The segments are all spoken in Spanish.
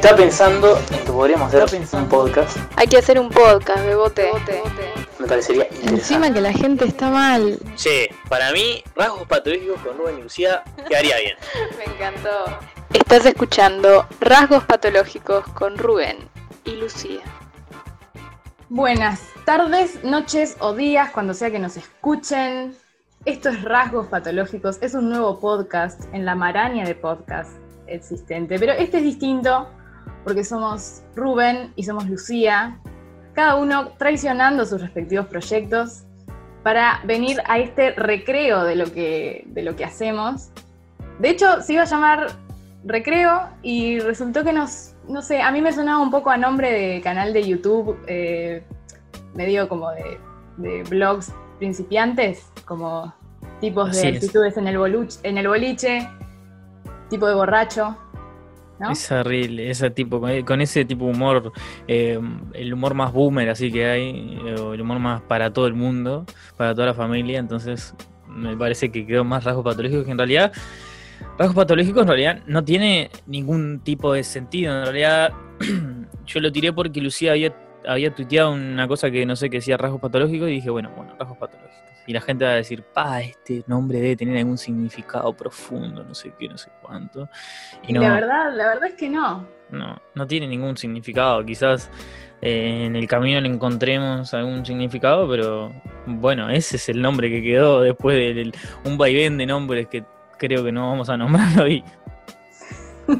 Estaba pensando en que podríamos hacer un podcast. Hay que hacer un podcast, bebote. Me parecería interesante. Encima que la gente está mal. Che, para mí, rasgos patológicos con Rubén y Lucía quedaría bien. Me encantó. Estás escuchando Rasgos Patológicos con Rubén y Lucía. Buenas tardes, noches o días, cuando sea que nos escuchen. Esto es Rasgos Patológicos, es un nuevo podcast en la maraña de podcast existente, pero este es distinto porque somos Rubén y somos Lucía, cada uno traicionando sus respectivos proyectos para venir a este recreo de lo que, de lo que hacemos. De hecho, se iba a llamar recreo y resultó que nos, no sé, a mí me sonaba un poco a nombre de canal de YouTube, eh, medio como de, de, blogs principiantes, como tipos de actitudes en el, en el boliche, tipo de borracho. Es horrible, ese tipo, con ese tipo de humor, eh, el humor más boomer así que hay, eh, el humor más para todo el mundo, para toda la familia, entonces me parece que quedó más rasgos patológicos que en realidad rasgos patológicos en realidad no tiene ningún tipo de sentido. En realidad, yo lo tiré porque Lucía había, había tuiteado una cosa que no sé que decía rasgos patológicos y dije, bueno, bueno, rasgos patológicos. Y la gente va a decir, pa, este nombre debe tener algún significado profundo, no sé qué, no sé cuánto. Y no, la verdad, la verdad es que no. No, no tiene ningún significado. Quizás eh, en el camino le encontremos algún significado, pero bueno, ese es el nombre que quedó después de un vaivén de nombres que creo que no vamos a nombrar hoy.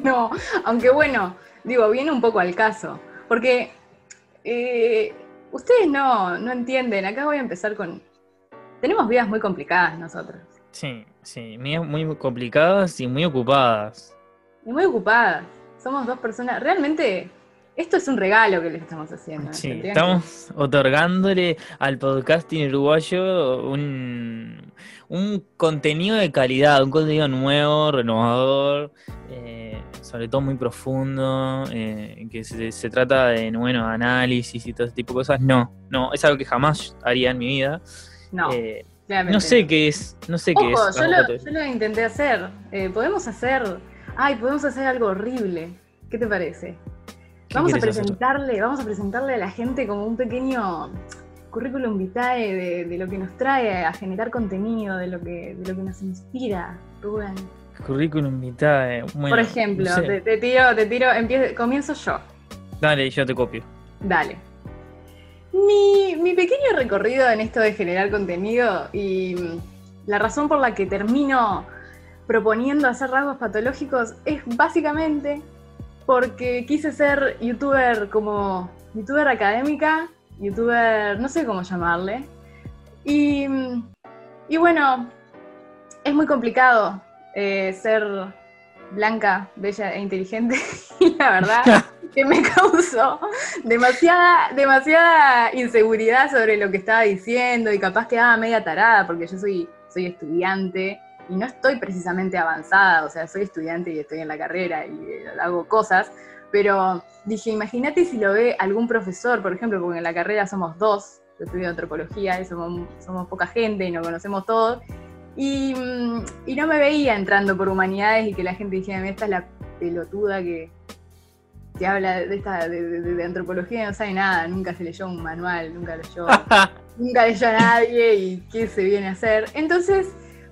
No, aunque bueno, digo, viene un poco al caso, porque eh, ustedes no, no entienden, acá voy a empezar con... Tenemos vidas muy complicadas nosotros. Sí, sí, muy complicadas y muy ocupadas. Y muy ocupadas. Somos dos personas, realmente esto es un regalo que les estamos haciendo. Sí, estamos otorgándole al podcasting uruguayo un, un, contenido de calidad, un contenido nuevo, renovador, eh, sobre todo muy profundo, eh, que se, trata de bueno, análisis y todo ese tipo de cosas. No, no, es algo que jamás haría en mi vida. No. Eh, no sé qué es, no sé qué es. Yo lo, yo lo intenté hacer. podemos hacer, ay, podemos hacer algo horrible. ¿Qué te parece? Vamos a presentarle, vamos a presentarle a la gente como un pequeño currículum vitae de, lo que nos trae a generar contenido, de lo que, de lo que nos inspira, Rubén. Currículum vitae. Por ejemplo, te, tiro, te tiro, comienzo yo. Dale, yo te copio. Dale. Mi, mi pequeño recorrido en esto de generar contenido y la razón por la que termino proponiendo hacer rasgos patológicos es básicamente porque quise ser youtuber como youtuber académica, youtuber, no sé cómo llamarle. Y, bueno, es muy complicado eh, ser blanca, bella e inteligente. y la verdad que me causó demasiada, demasiada inseguridad sobre lo que estaba diciendo y capaz quedaba media tarada porque yo soy, soy estudiante y no estoy precisamente avanzada, o sea, soy estudiante y estoy en la carrera y eh, hago cosas, pero dije, imagínate si lo ve algún profesor, por ejemplo, porque en la carrera somos dos, yo estudio antropología y somos, poca gente y nos conocemos todos, y, mm, y, no me veía entrando por humanidades y que la gente dijera, esta es la pelotuda que, que habla de, esta, de, antropología y no sabe nada, nunca se leyó un manual, nunca leyó, nunca leyó a nadie y qué se viene a hacer. Entonces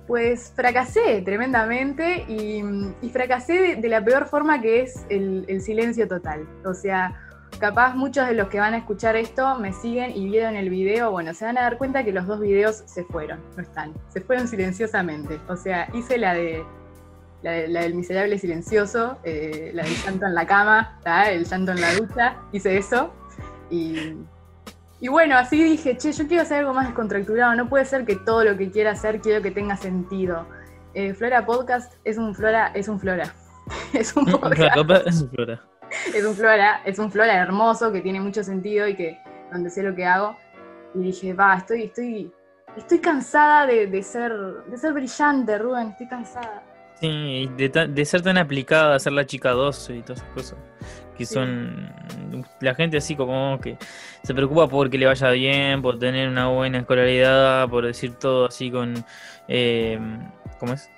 pues fracasé tremendamente y, fracasé de, la peor forma que es el, silencio total. O sea, capaz muchos de los que van a escuchar esto me siguen y vieron el video, bueno, se van a dar cuenta que los dos videos se fueron, no están, se fueron silenciosamente. O sea, hice la de la, del miserable silencioso, eh, la del llanto en la cama, el llanto en la ducha, hice eso y y bueno, así dije, che, yo quiero hacer algo más descontracturado, no puede ser que todo lo que quiera hacer quiero que tenga sentido. Eh, Flora Podcast es un Flora, es un Flora. es un podcast. es un Flora. Es un Flora, es un Flora hermoso que tiene mucho sentido y que donde sé lo que hago. Y dije, va, estoy, estoy, estoy cansada de, ser, de ser brillante, Rubén, estoy cansada. Sí, de, de ser tan aplicada, de ser la chica 12 y todas esas cosas que son la gente así como que se preocupa por que le vaya bien, por tener una buena escolaridad, por decir todo así con, eh, ¿cómo es?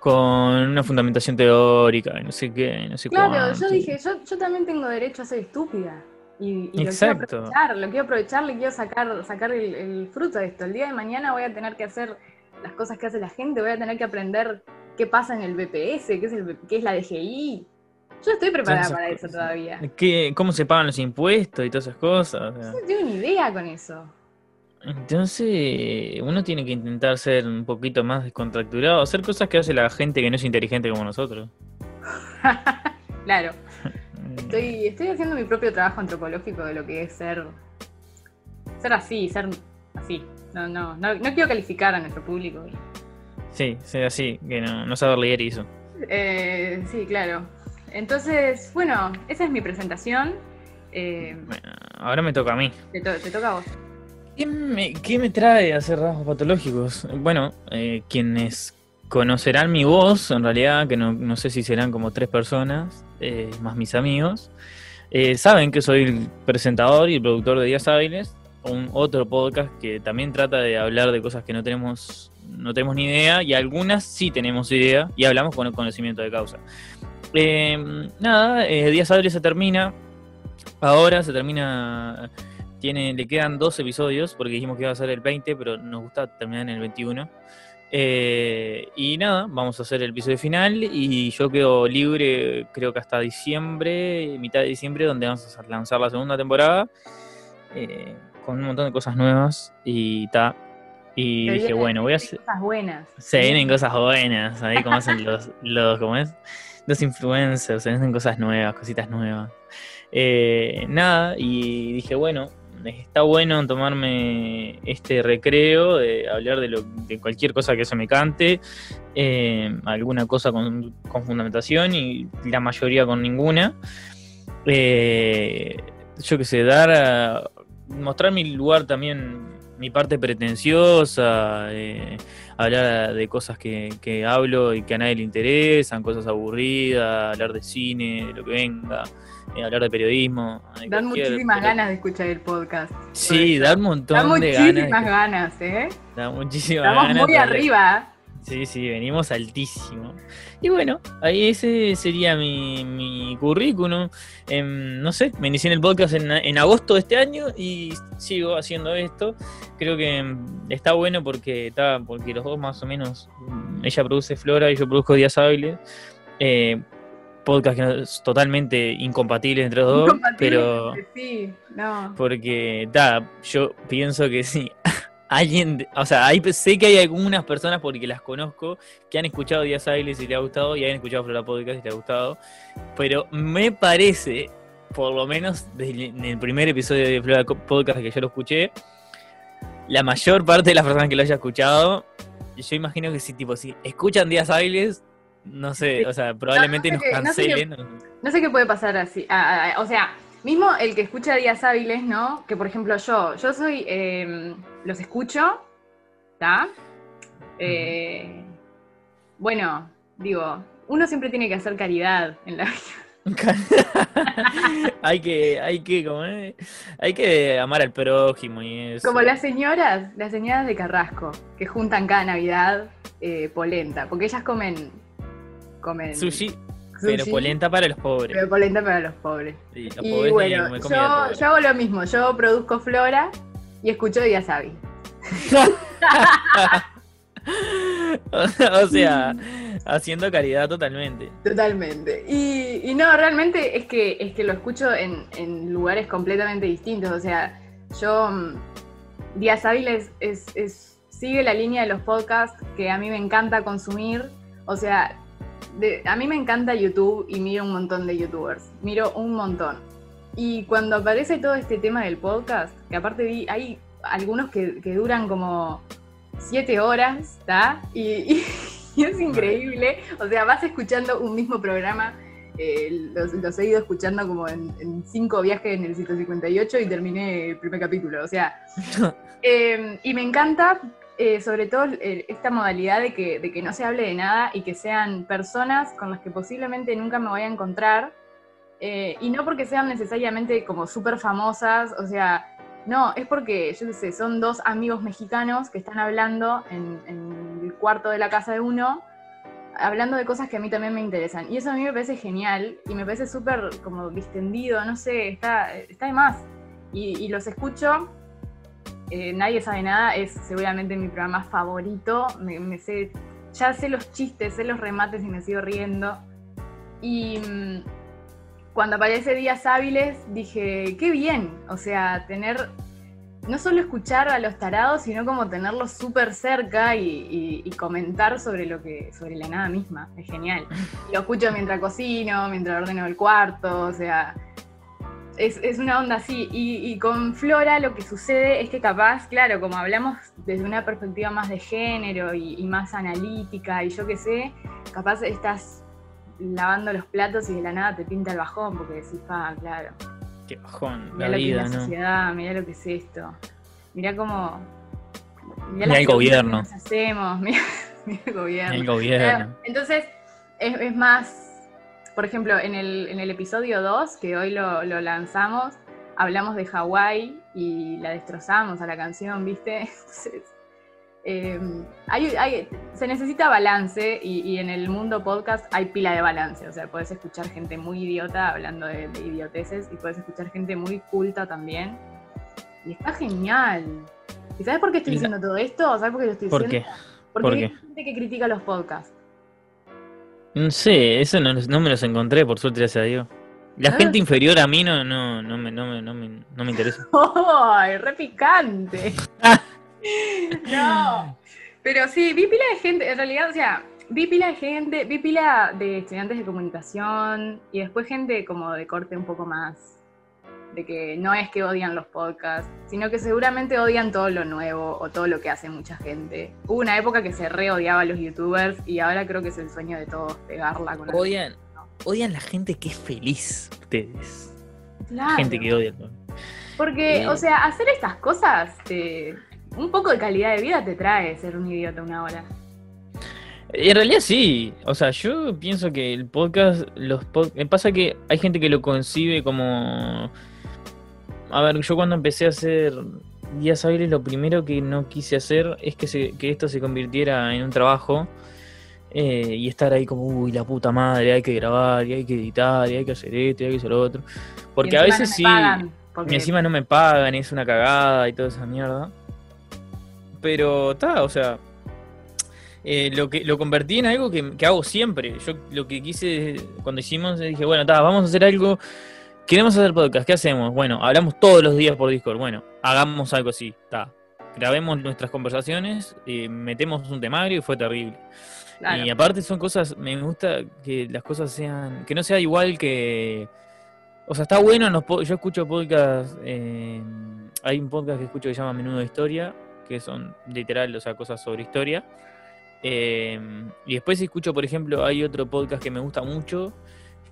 con una fundamentación teórica, y no sé qué, no sé Claro, cuánto. yo dije, yo, yo también tengo derecho a ser estúpida. Y, y lo quiero Exacto. aprovechar, lo quiero aprovechar, le quiero sacar, sacar el, el fruto de esto. El día de mañana voy a tener que hacer las cosas que hace la gente, voy a tener que aprender qué pasa en el BPS, qué es, el, qué es la DGI. Yo estoy preparada para eso cosas. todavía. ¿Qué- ¿Cómo se pagan los impuestos y todas esas cosas? O sea, No tengo ni idea con eso. entonces, uno tiene que intentar ser un poquito más descontracturado, hacer cosas que hace la gente que no es inteligente como nosotros. Claro, estoy, estoy haciendo mi propio trabajo antropológico de lo que es ser, ser así, ser así. No, no, no, no quiero calificar a nuestro público. Sí, sea así, que no, no saber leer y eso. Eh, sí, claro. Entonces, bueno, esa es mi presentación. Eh, Bueno, ahora me toca a mí. te, to- te toca a vos. ¿Qué me, qué me trae a hacer rasgos patológicos? Bueno, eh, quienes conocerán mi voz, en realidad, que no, no sé si serán como tres personas, eh, más mis amigos, eh, saben que soy el presentador y el productor de Días Hábiles, un otro podcast que también trata de hablar de cosas que no tenemos, no tenemos ni idea, y algunas sí tenemos idea, y hablamos con el conocimiento de causa. Eh, nada, Días Hábiles se termina, ahora se termina tiene, le quedan dos episodios, porque dijimos que iba a ser el 20, pero nos gusta terminar en el 21. Eh, y nada, vamos a hacer el episodio final y yo quedo libre creo que hasta diciembre, mitad de diciembre, donde vamos a lanzar la segunda temporada, eh, con un montón de cosas nuevas y ta. Y dije, bueno, voy a hacer... vienen Cosas buenas. Se vienen cosas buenas, ahí como hacen los, los, ¿cómo es? Los influencers, se vienen cosas nuevas, cositas nuevas. Eh, nada, y dije, bueno, está bueno tomarme este recreo, de hablar de, lo, de cualquier cosa que se me cante, eh, alguna cosa con, con fundamentación y la mayoría con ninguna. Eh, yo qué sé, dar a, mostrar mi lugar también, mi parte pretenciosa, eh, hablar de cosas que, que hablo y que a nadie le interesan, cosas aburridas, hablar de cine, de lo que venga, eh, hablar de periodismo. de Dan muchísimas pero- ganas de escuchar el podcast. Sí, da un montón Dan de muchísimas ganas. ganas, ¿eh? Da muchísimas Estamos ganas. muy pero- arriba. Sí, sí, venimos altísimo. Y bueno, ahí ese sería mi, mi currículum. Em, no sé, me inicié en el podcast en, en agosto de este año y sigo haciendo esto. Creo que em, está bueno porque está, porque los dos más o menos, mm, ella produce Flora y yo produzco Días Hábiles. Eh, podcast que no es totalmente incompatible entre los dos, pero Sí, no. porque da, yo pienso que sí. Alguien, o sea, hay, sé que hay algunas personas porque las conozco que han escuchado Días Hábiles y le ha gustado y han escuchado Flora Podcast y le ha gustado, pero me parece, por lo menos desde en el primer episodio de Flora Podcast que yo lo escuché, la mayor parte de las personas que lo haya escuchado, yo imagino que si tipo si escuchan Días Hábiles, no sé, o sea, probablemente No, no sé nos qué- no sé qué- cancelen. No sé qué puede pasar así. Ah, ah, o sea, mismo el que escucha días hábiles, ¿no? Que por ejemplo yo, yo soy, eh, los escucho, ¿está? Eh, bueno, digo, uno siempre tiene que hacer caridad en la vida. hay que, hay que, como es? hay que amar al prójimo y eso. Como las señoras, las señoras de Carrasco, que juntan cada Navidad eh, polenta, porque ellas comen, comen sushi, pero polenta para los pobres. pero polenta para los pobres. Sí, los Y pobres bueno, yo, pobre. yo hago lo mismo, yo produzco flora y escucho Díaz Hábil. o sea, haciendo caridad totalmente. Totalmente. Y, y no, realmente es que, es que lo escucho en, en lugares completamente distintos. O sea, yo, mm, Díaz Hábiles es, es- sigue la línea de los podcasts que a mí me encanta consumir. O sea, de- a mí me encanta YouTube y miro un montón de YouTubers. Miro un montón. Y cuando aparece todo este tema del podcast, que aparte vi, hay algunos que, que duran como siete horas, ¿está? Y, y- y es increíble. O sea, vas escuchando un mismo programa. eh, los, los he ido escuchando como en, en cinco viajes en el 158 y terminé el primer capítulo. O sea, eh, y me encanta, eh, sobre todo, eh, esta modalidad de que, de que no se hable de nada y que sean personas con las que posiblemente nunca me voy a encontrar. eh, y no porque sean necesariamente como súper famosas, o sea, no, es porque, yo qué sé, son dos amigos mexicanos que están hablando en, el cuarto de la casa de uno, hablando de cosas que a mí también me interesan. Y eso a mí me parece genial y me parece súper como distendido, no sé, está, está de más. Y, los escucho, eh, Nadie sabe nada, es seguramente mi programa favorito, ya sé los chistes, sé los remates y me sigo riendo. Y mm, cuando aparece Días Hábiles dije, qué bien, o sea, tener no solo escuchar a los tarados, sino como tenerlos súper cerca y, comentar sobre lo que, sobre la nada misma. Es genial. Lo escucho mientras cocino, mientras ordeno el cuarto, o sea, es, una onda así. Y, con Flora lo que sucede es que capaz, claro, como hablamos desde una perspectiva más de género y, más analítica y yo qué sé, capaz estás lavando los platos y de la nada te pinta el bajón porque decís, ah, claro Qué bajón, la vida, la sociedad, mirá lo que es esto. Mirá cómo. Mirá, el gobierno. hacemos, mirá, el gobierno. El gobierno. Entonces, es, más. Por ejemplo, en el, en el episodio 2, que hoy lo, lo lanzamos, hablamos de Hawái y la destrozamos a la canción, ¿viste? Entonces, Em, se necesita balance y, en el mundo podcast hay pila de balance. O sea, puedes escuchar gente muy idiota hablando de, idioteces y puedes escuchar gente muy culta también. Y está genial. ¿Y sabes por qué estoy diciendo todo esto? ¿Sabes por qué lo estoy ¿Por diciendo? Qué? Porque hay gente que critica los podcasts. No sé, eso no, me los encontré, por suerte, gracias a Dios. La gente inferior a mí no, no, no, me, no, me, no me interesa. ¡Ay, re picante! no, pero sí, vi pila de gente, en realidad, o sea, vi pila de gente, vi pila de estudiantes de comunicación y después gente como de corte un poco más, de que no es que odian los podcasts, sino que seguramente odian todo lo nuevo o todo lo que hace mucha gente. Hubo una época que se re odiaba a los youtubers y ahora creo que es el sueño de todos pegarla con Odian, odian la gente que es feliz, ustedes. Gente que odia. Porque, o sea, hacer estas cosas te un poco de calidad de vida te trae ser un idiota una hora. En realidad sí, o sea, yo pienso que el podcast, los me pasa que hay gente que lo concibe como, a ver, yo cuando empecé a hacer días hábiles, lo primero que no quise hacer es que, se, que esto se convirtiera en un trabajo eh, y estar ahí como, uy, la puta madre, hay que grabar, y hay que editar, y hay que hacer esto, y hay que hacer lo otro. Porque a veces sí, encima no me pagan, es una cagada y toda esa mierda. Pero está, o sea, eh, lo que lo convertí en algo que, hago siempre. Yo lo que quise cuando hicimos, dije, bueno, está, vamos a hacer algo. Queremos hacer podcast, ¿qué hacemos? Bueno, hablamos todos los días por Discord. Bueno, hagamos algo así, está. Grabemos nuestras conversaciones, y metemos un temario y fue terrible. Y aparte son cosas, me gusta que las cosas sean, que no sea igual que, o sea, está bueno, yo escucho podcast, eh, hay un podcast que escucho que se llama Menudo de Historia, que son literal, o sea, cosas sobre historia. Em, y después escucho, por ejemplo, hay otro podcast que me gusta mucho,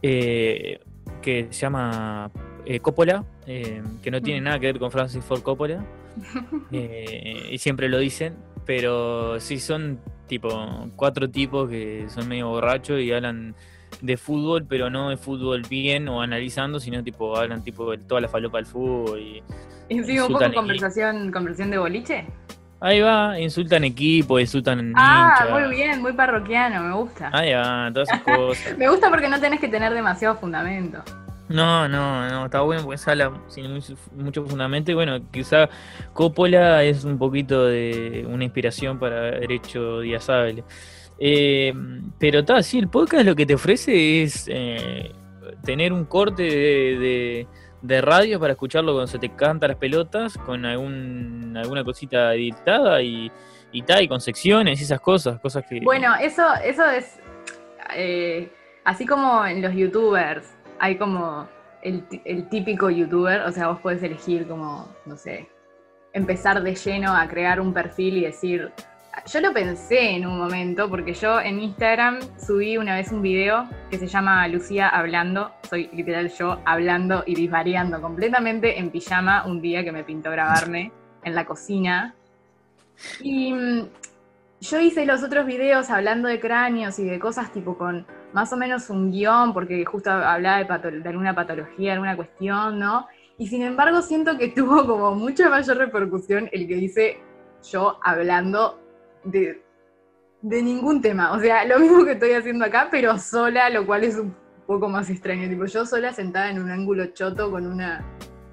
eh, que se llama eh, Coppola, em, que no tiene mm. nada que ver con Francis Ford Coppola, eh, y siempre lo dicen, pero sí son tipo cuatro tipos que son medio borrachos y hablan de fútbol, pero no de fútbol bien o analizando, sino tipo hablan tipo de toda la falopa del fútbol y ¿Y un poco conversación, conversación de boliche? Ahí va, insultan equipo, insultan Ah, muy bien, muy parroquiano, me gusta. Ahí va, todas esas cosas. me gusta porque no tenés que tener demasiado fundamento. No, no, no, está bueno porque habla sin mucho fundamento y bueno, quizá Coppola es un poquito de una inspiración para Derecho Díaz Eh, pero está, sí, el podcast lo que te ofrece es eh, tener un corte de de radio para escucharlo cuando se te canta las pelotas, con algún, alguna cosita editada y, y tal, y con secciones y esas cosas, cosas que... Bueno, eso, eso es, eh, así como en los youtubers, hay como el, el típico youtuber, o sea, vos podés elegir como, no sé, empezar de lleno a crear un perfil y decir, yo lo pensé en un momento, porque yo en Instagram subí una vez un video que se llama Lucía hablando. Soy literal yo hablando y disvariando completamente en pijama un día que me pintó grabarme en la cocina. Y mm, yo hice los otros videos hablando de cráneos y de cosas tipo con más o menos un guion, porque justo hablaba de, de alguna patología, alguna cuestión, ¿no? Y sin embargo siento que tuvo como mucha mayor repercusión el que hice yo hablando de de ningún tema. O sea, lo mismo que estoy haciendo acá, pero sola, lo cual es un poco más extraño. Tipo, yo sola sentada en un ángulo choto con una.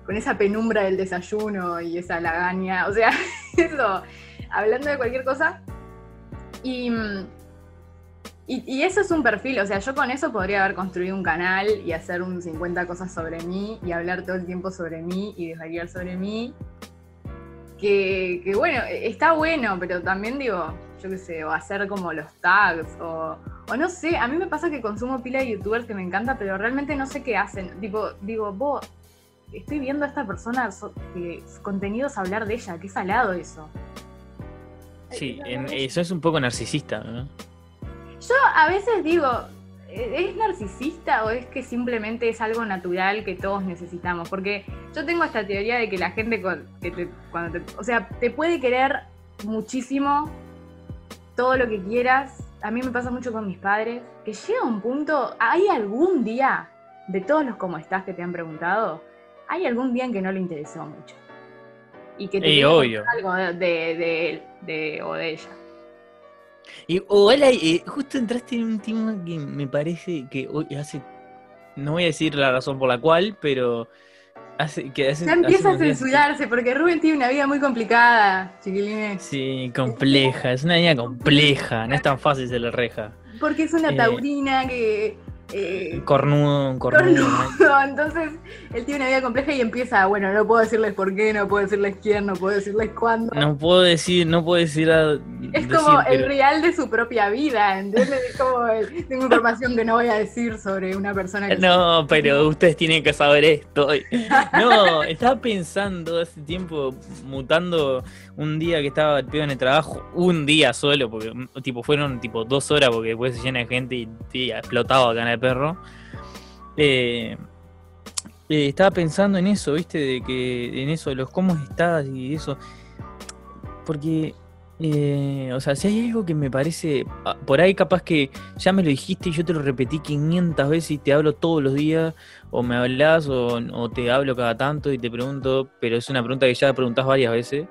con esa penumbra del desayuno y esa lagaña. O sea, eso. Hablando de cualquier cosa. Y. Y, eso es un perfil, o sea, yo con eso podría haber construido un canal y hacer un 50 cosas sobre mí y hablar todo el tiempo sobre mí y desvariar sobre mí. Que, que bueno, está bueno, pero también digo, yo qué sé, o hacer como los tags, o, o no sé, a mí me pasa que consumo pila de youtubers que me encanta, pero realmente no sé qué hacen. Tipo, digo, vos, estoy viendo a esta persona, so- que contenidos hablar de ella, qué salado eso. Sí, en- eso es un poco narcisista, ¿no? Yo a veces digo, ¿e-, ¿es narcisista o es que simplemente es algo natural que todos necesitamos? Porque yo tengo esta teoría de que la gente con- que te, cuando te- o sea, te puede querer muchísimo, todo lo que quieras. A mí me pasa mucho con mis padres, que llega un punto, ¿hay algún día de todos los cómo estás que te han preguntado? ¿Hay algún día en que no le interesó mucho? Y que te Y quiere obvio. algo de, de, de él de- o de ella. Y hola, eh, justo entraste en un tema que me parece que hoy hace. No voy a decir la razón por la cual, pero. Hace, que hace, Ya hace empieza a días- censurarse porque Rubén tiene una vida muy complicada, chiquilines. Sí, compleja, es una niña compleja, no es tan fácil se le reja. Porque es una Eh, taurina que. Eh, Cornudo, cornudo. cornudo. Entonces, él tiene una vida compleja y empieza, bueno, no puedo decirles por qué, no puedo decirles quién, no puedo decirles cuándo. No puedo decir, no puedo decir. a- es decir, como el pero- real de su propia vida, ¿entiendes? Es como, el- tengo información que no voy a decir sobre una persona que. No, pero ustedes tienen que saber esto. No, estaba pensando hace tiempo, mutando un día que estaba el pedo en el trabajo, un día solo, porque tipo fueron tipo dos horas porque después se llena de gente y, y explotaba acá en el perro. Eh, eh, estaba pensando en eso, viste, de que en eso, de los cómo estás y eso. Porque, eh, o sea, si hay algo que me parece, ah, por ahí capaz que ya me lo dijiste y yo te lo repetí 500 veces y te hablo todos los días, o me hablas o, te hablo cada tanto y te pregunto, pero es una pregunta que ya preguntás varias veces,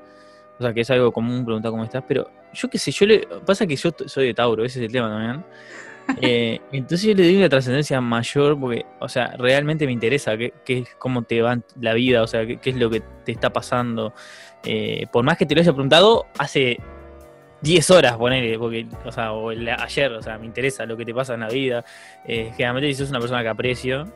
o sea, que es algo común preguntar cómo estás, pero yo qué sé, yo le, pasa que yo soy de Tauro, ese es el tema también. Eh, entonces yo le doy una trascendencia mayor porque, o sea, realmente me interesa qué, es cómo te va la vida, o sea, qué, es lo que te está pasando. Eh, por más que te lo haya preguntado hace 10 horas, ponele, porque, o sea, o el- ayer, o sea, me interesa lo que te pasa en la vida. Eh, generalmente si sos una persona que aprecio.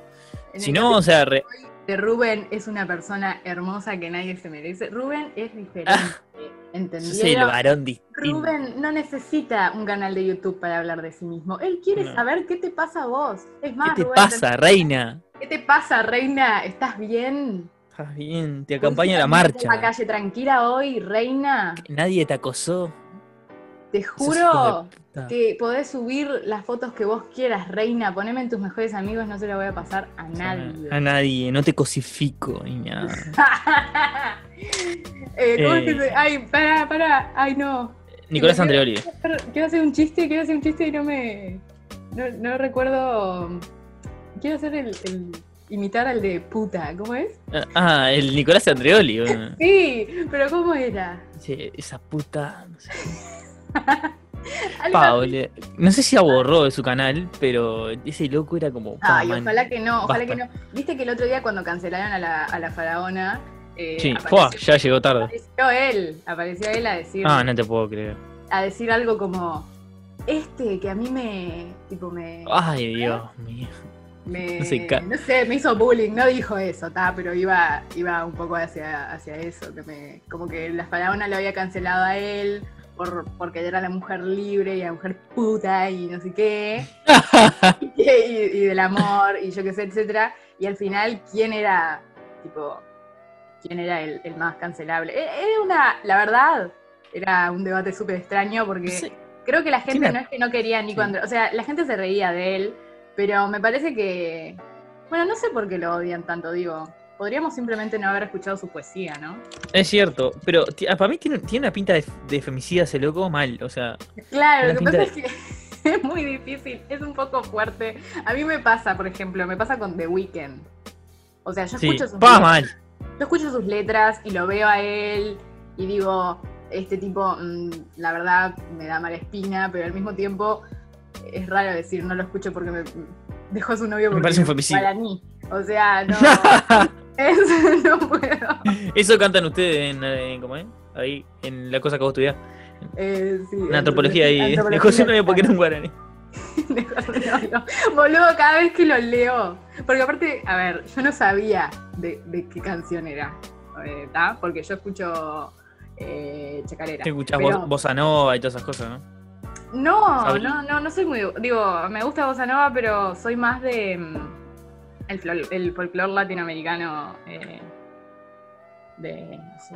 En Si no, o sea, re- de Rubén es una persona hermosa que nadie se merece. Rubén es diferente. ¿Entendieron? soy el varón distinto. Rubén no necesita un canal de YouTube para hablar de sí mismo. Él quiere No. saber qué te pasa a vos. Es más, ¿Qué te Rubén, pasa, reina? ¿Qué te pasa, reina? ¿Estás bien? Estás bien, te ¿Pudiste acompaña la caminar por la marcha. calle tranquila hoy, reina? Nadie te acosó. Te juro que podés subir las fotos que vos quieras, reina. Poneme en tus mejores amigos, no se la voy a pasar a nadie. A nadie, no te cosifico ni nada. Eh, ¿Cómo es que Eh. se- Ay, pará, pará. Ay, no. Nicolás Andreoli. quiero- Quiero hacer un chiste, quiero hacer un chiste y no me. No, no recuerdo. Quiero hacer el, el- imitar al de puta, ¿cómo es? Ah, el Nicolás Andreoli. Sí, pero ¿cómo era? Dice, esa puta. No sé. Paule. No sé si la borró de su canal, pero ese loco era como. Ay, man. ojalá que no, ojalá basta. que no. Viste que el otro día cuando cancelaron a la, a la faraona. eh, Sí, apareció, Fua, ya llegó tarde. apareció él, apareció él a decir, Ah, no te puedo creer. a decir algo como este que a mí me tipo me, Ay, Dios mío. me no sé, ca- no sé, me hizo bullying, no dijo eso, ta, pero iba, iba un poco hacia, hacia eso, que me, como que la faraona lo había cancelado a él por, porque era la mujer libre y la mujer puta y no sé qué. y, y del amor y yo qué sé, etcétera. Y al final, ¿quién era, tipo, quién era el, el más cancelable? E- Era una, la verdad, era un debate súper extraño porque Sí. creo que la gente ¿Quién no es que no quería Nico Sí. André, o sea, la gente se reía de él, pero me parece que, bueno, no sé por qué lo odian tanto, digo. Podríamos simplemente no haber escuchado su poesía, ¿no? Es cierto, pero ah, para mí tiene, tiene una pinta de, de femicida ese loco mal, o sea, Claro, La lo que pasa es que es muy difícil, es un poco fuerte. A mí me pasa, por ejemplo, me pasa con The Weeknd. O sea, yo sí, escucho sus letras, mal. yo escucho sus letras y lo veo a él y digo, este tipo, mm, la verdad, me da mala espina, pero al mismo tiempo es raro decir no lo escucho porque me dejó a su novio Me porque parece un es femicidio. guaraní. O sea, no, es- no puedo. Eso cantan ustedes en, en- ¿cómo es? Ahí, en la cosa que vos estudiás. Eh, sí, En antropología ahí. su novio porque era un guaraní. Boludo, cada vez que lo leo. Porque aparte, a ver, yo no sabía de, de qué canción era. eh, ¿tá? Porque yo escucho eh, chacarera. Te escuchás Pero- bossa nova y todas esas cosas, ¿no? No, no, no, no soy muy. Digo, me gusta Bossa Nova, pero soy más de. El, flor- el folclore latinoamericano. eh, de. No sé.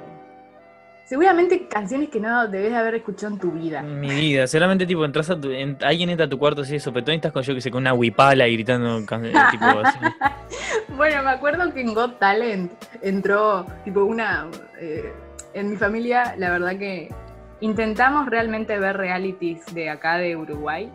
Seguramente canciones que no debes de haber escuchado en tu vida. Mi vida, solamente tipo entras a tu, en- alguien entra a tu cuarto así de sopetón y estás con yo que sé, con una huipala y gritando can- eh, tipo así. Bueno, me acuerdo que en Got Talent entró tipo una... eh, en mi familia, la verdad que intentamos realmente ver realities de acá de Uruguay,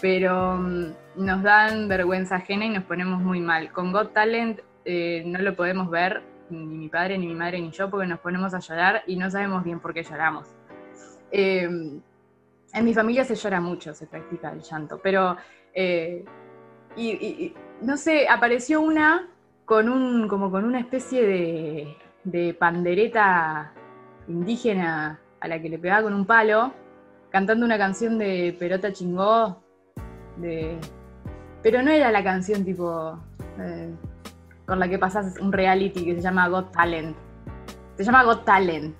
pero mm, nos dan vergüenza ajena y nos ponemos muy mal. Con Got Talent eh, no lo podemos ver ni mi padre, ni mi madre, ni yo, porque nos ponemos a llorar y no sabemos bien por qué lloramos. Eh, en mi familia se llora mucho, se practica el llanto, pero... eh, y, no sé, apareció una con un, como con una especie de, de pandereta indígena a la que le pegaba con un palo, cantando una canción de Perota Chingó, de... pero no era la canción tipo eh, con la que pasas un reality que se llama Got Talent. Se llama Got Talent.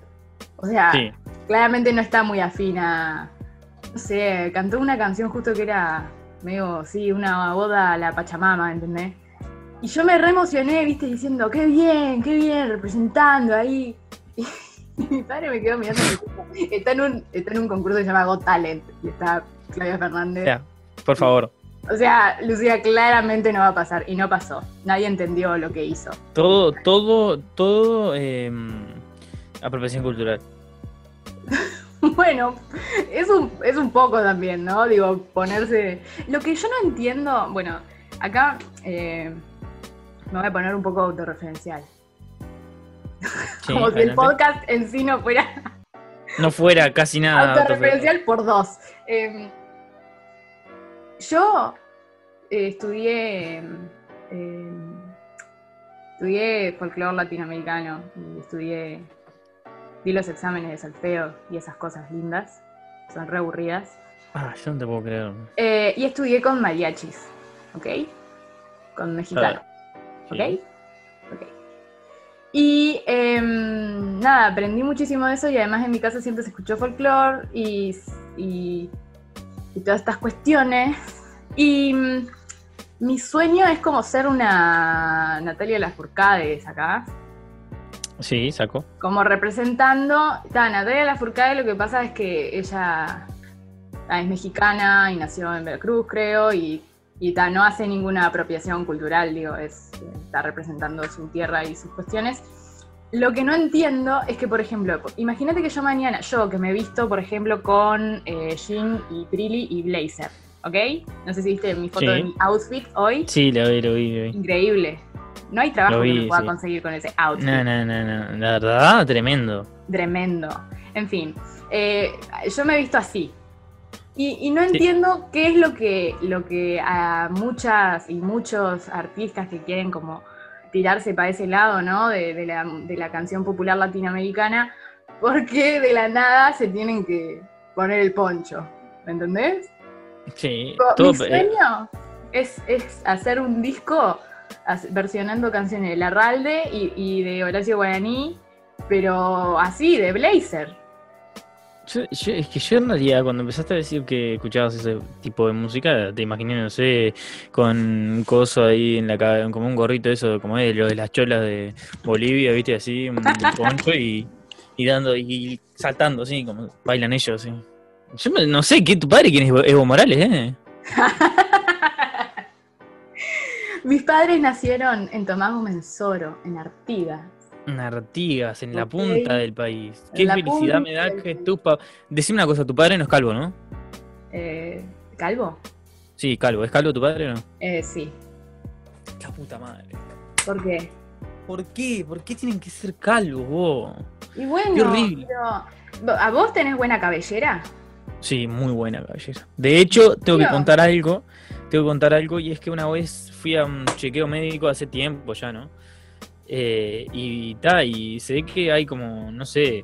O sea, Sí. claramente no está muy afina. No sé, cantó una canción justo que era medio, sí, una boda a la Pachamama, ¿entendés? Y yo me re emocioné, viste, diciendo, qué bien, qué bien, representando ahí. Y, mi padre me quedó mirando. Está en, un, está en un concurso que se llama Got Talent y está Claudia Fernández. Ya, por favor. O sea, Lucía claramente no va a pasar y no pasó. Nadie entendió lo que hizo. Todo, todo, todo eh, apropiación cultural. Bueno, es un, es un poco también, ¿no? Digo, ponerse... Lo que yo no entiendo, bueno, acá eh, me voy a poner un poco autorreferencial. Sí, Como si el podcast en sí no fuera No fuera casi nada. autorreferencial por dos. Eh, yo eh, estudié... eh, estudié folclore latinoamericano y estudié... Di los exámenes de solfeo y esas cosas lindas. Son re aburridas. Ah, yo no te puedo creer. Eh, y estudié con mariachis, ¿ok? Con mexicanos, ¿ok? Sí. Ok. Y em, nada, aprendí muchísimo de eso y además en mi casa siempre se escuchó folclore y, y, y todas estas cuestiones. Y mm, mi sueño es como ser una Natalia Lafourcade acá, Sí, sacó. como representando. Ta, Natalia Lafourcade lo que pasa es que ella es mexicana y nació en Veracruz, creo, y, y ta, no hace ninguna apropiación cultural, digo, es, está representando su tierra y sus cuestiones. Lo que no entiendo es que, por ejemplo, imagínate que yo mañana, yo que me he visto, por ejemplo, con eh, jean y prilly y blazer, ¿ok? No sé si viste mi foto Sí. de mi outfit hoy. Sí, lo vi, lo vi, lo vi. Increíble. No hay trabajo que me pueda sí. conseguir con ese outfit. No, no, no, no. La verdad, tremendo. Tremendo. En fin, eh, yo me he visto así. Y, y no Sí. entiendo qué es lo que, lo que a muchas y muchos artistas que quieren como tirarse para ese lado, ¿no? De, de la, de la canción popular latinoamericana, porque de la nada se tienen que poner el poncho. ¿Me entendés? Sí. Mi Todo, eh, sueño es, es hacer un disco versionando canciones de Larralde y, y de Horacio Guaraní, pero así, de Blazer. Yo, yo- es que yo en realidad cuando empezaste a decir que escuchabas ese tipo de música, te imaginé, no sé, con un coso ahí en la cabeza, como un gorrito eso, como es lo de las cholas de Bolivia, viste, así, un poncho y, y dando, y saltando, así, como bailan ellos, así. Yo no sé, ¿qué tu padre quién es Evo- Morales, eh? Mis padres nacieron en Tomás Mensoro, en Artigas. Artigas, en la punta del país. Qué felicidad me da que tu papá... Decime una cosa, tu padre no es calvo, ¿no? Eh, ¿Calvo? Sí, calvo. ¿Es calvo tu padre o no? Eh, sí. La puta madre. ¿Por qué? ¿Por qué? ¿Por qué tienen que ser calvos vos? Y bueno, Qué horrible. pero ¿A vos tenés buena cabellera? Sí, muy buena cabellera. De hecho, tengo que contar algo. Tengo que contar algo y es que una vez fui a un chequeo médico hace tiempo ya, ¿no? Eh, y ta, y se ve que hay como, no sé,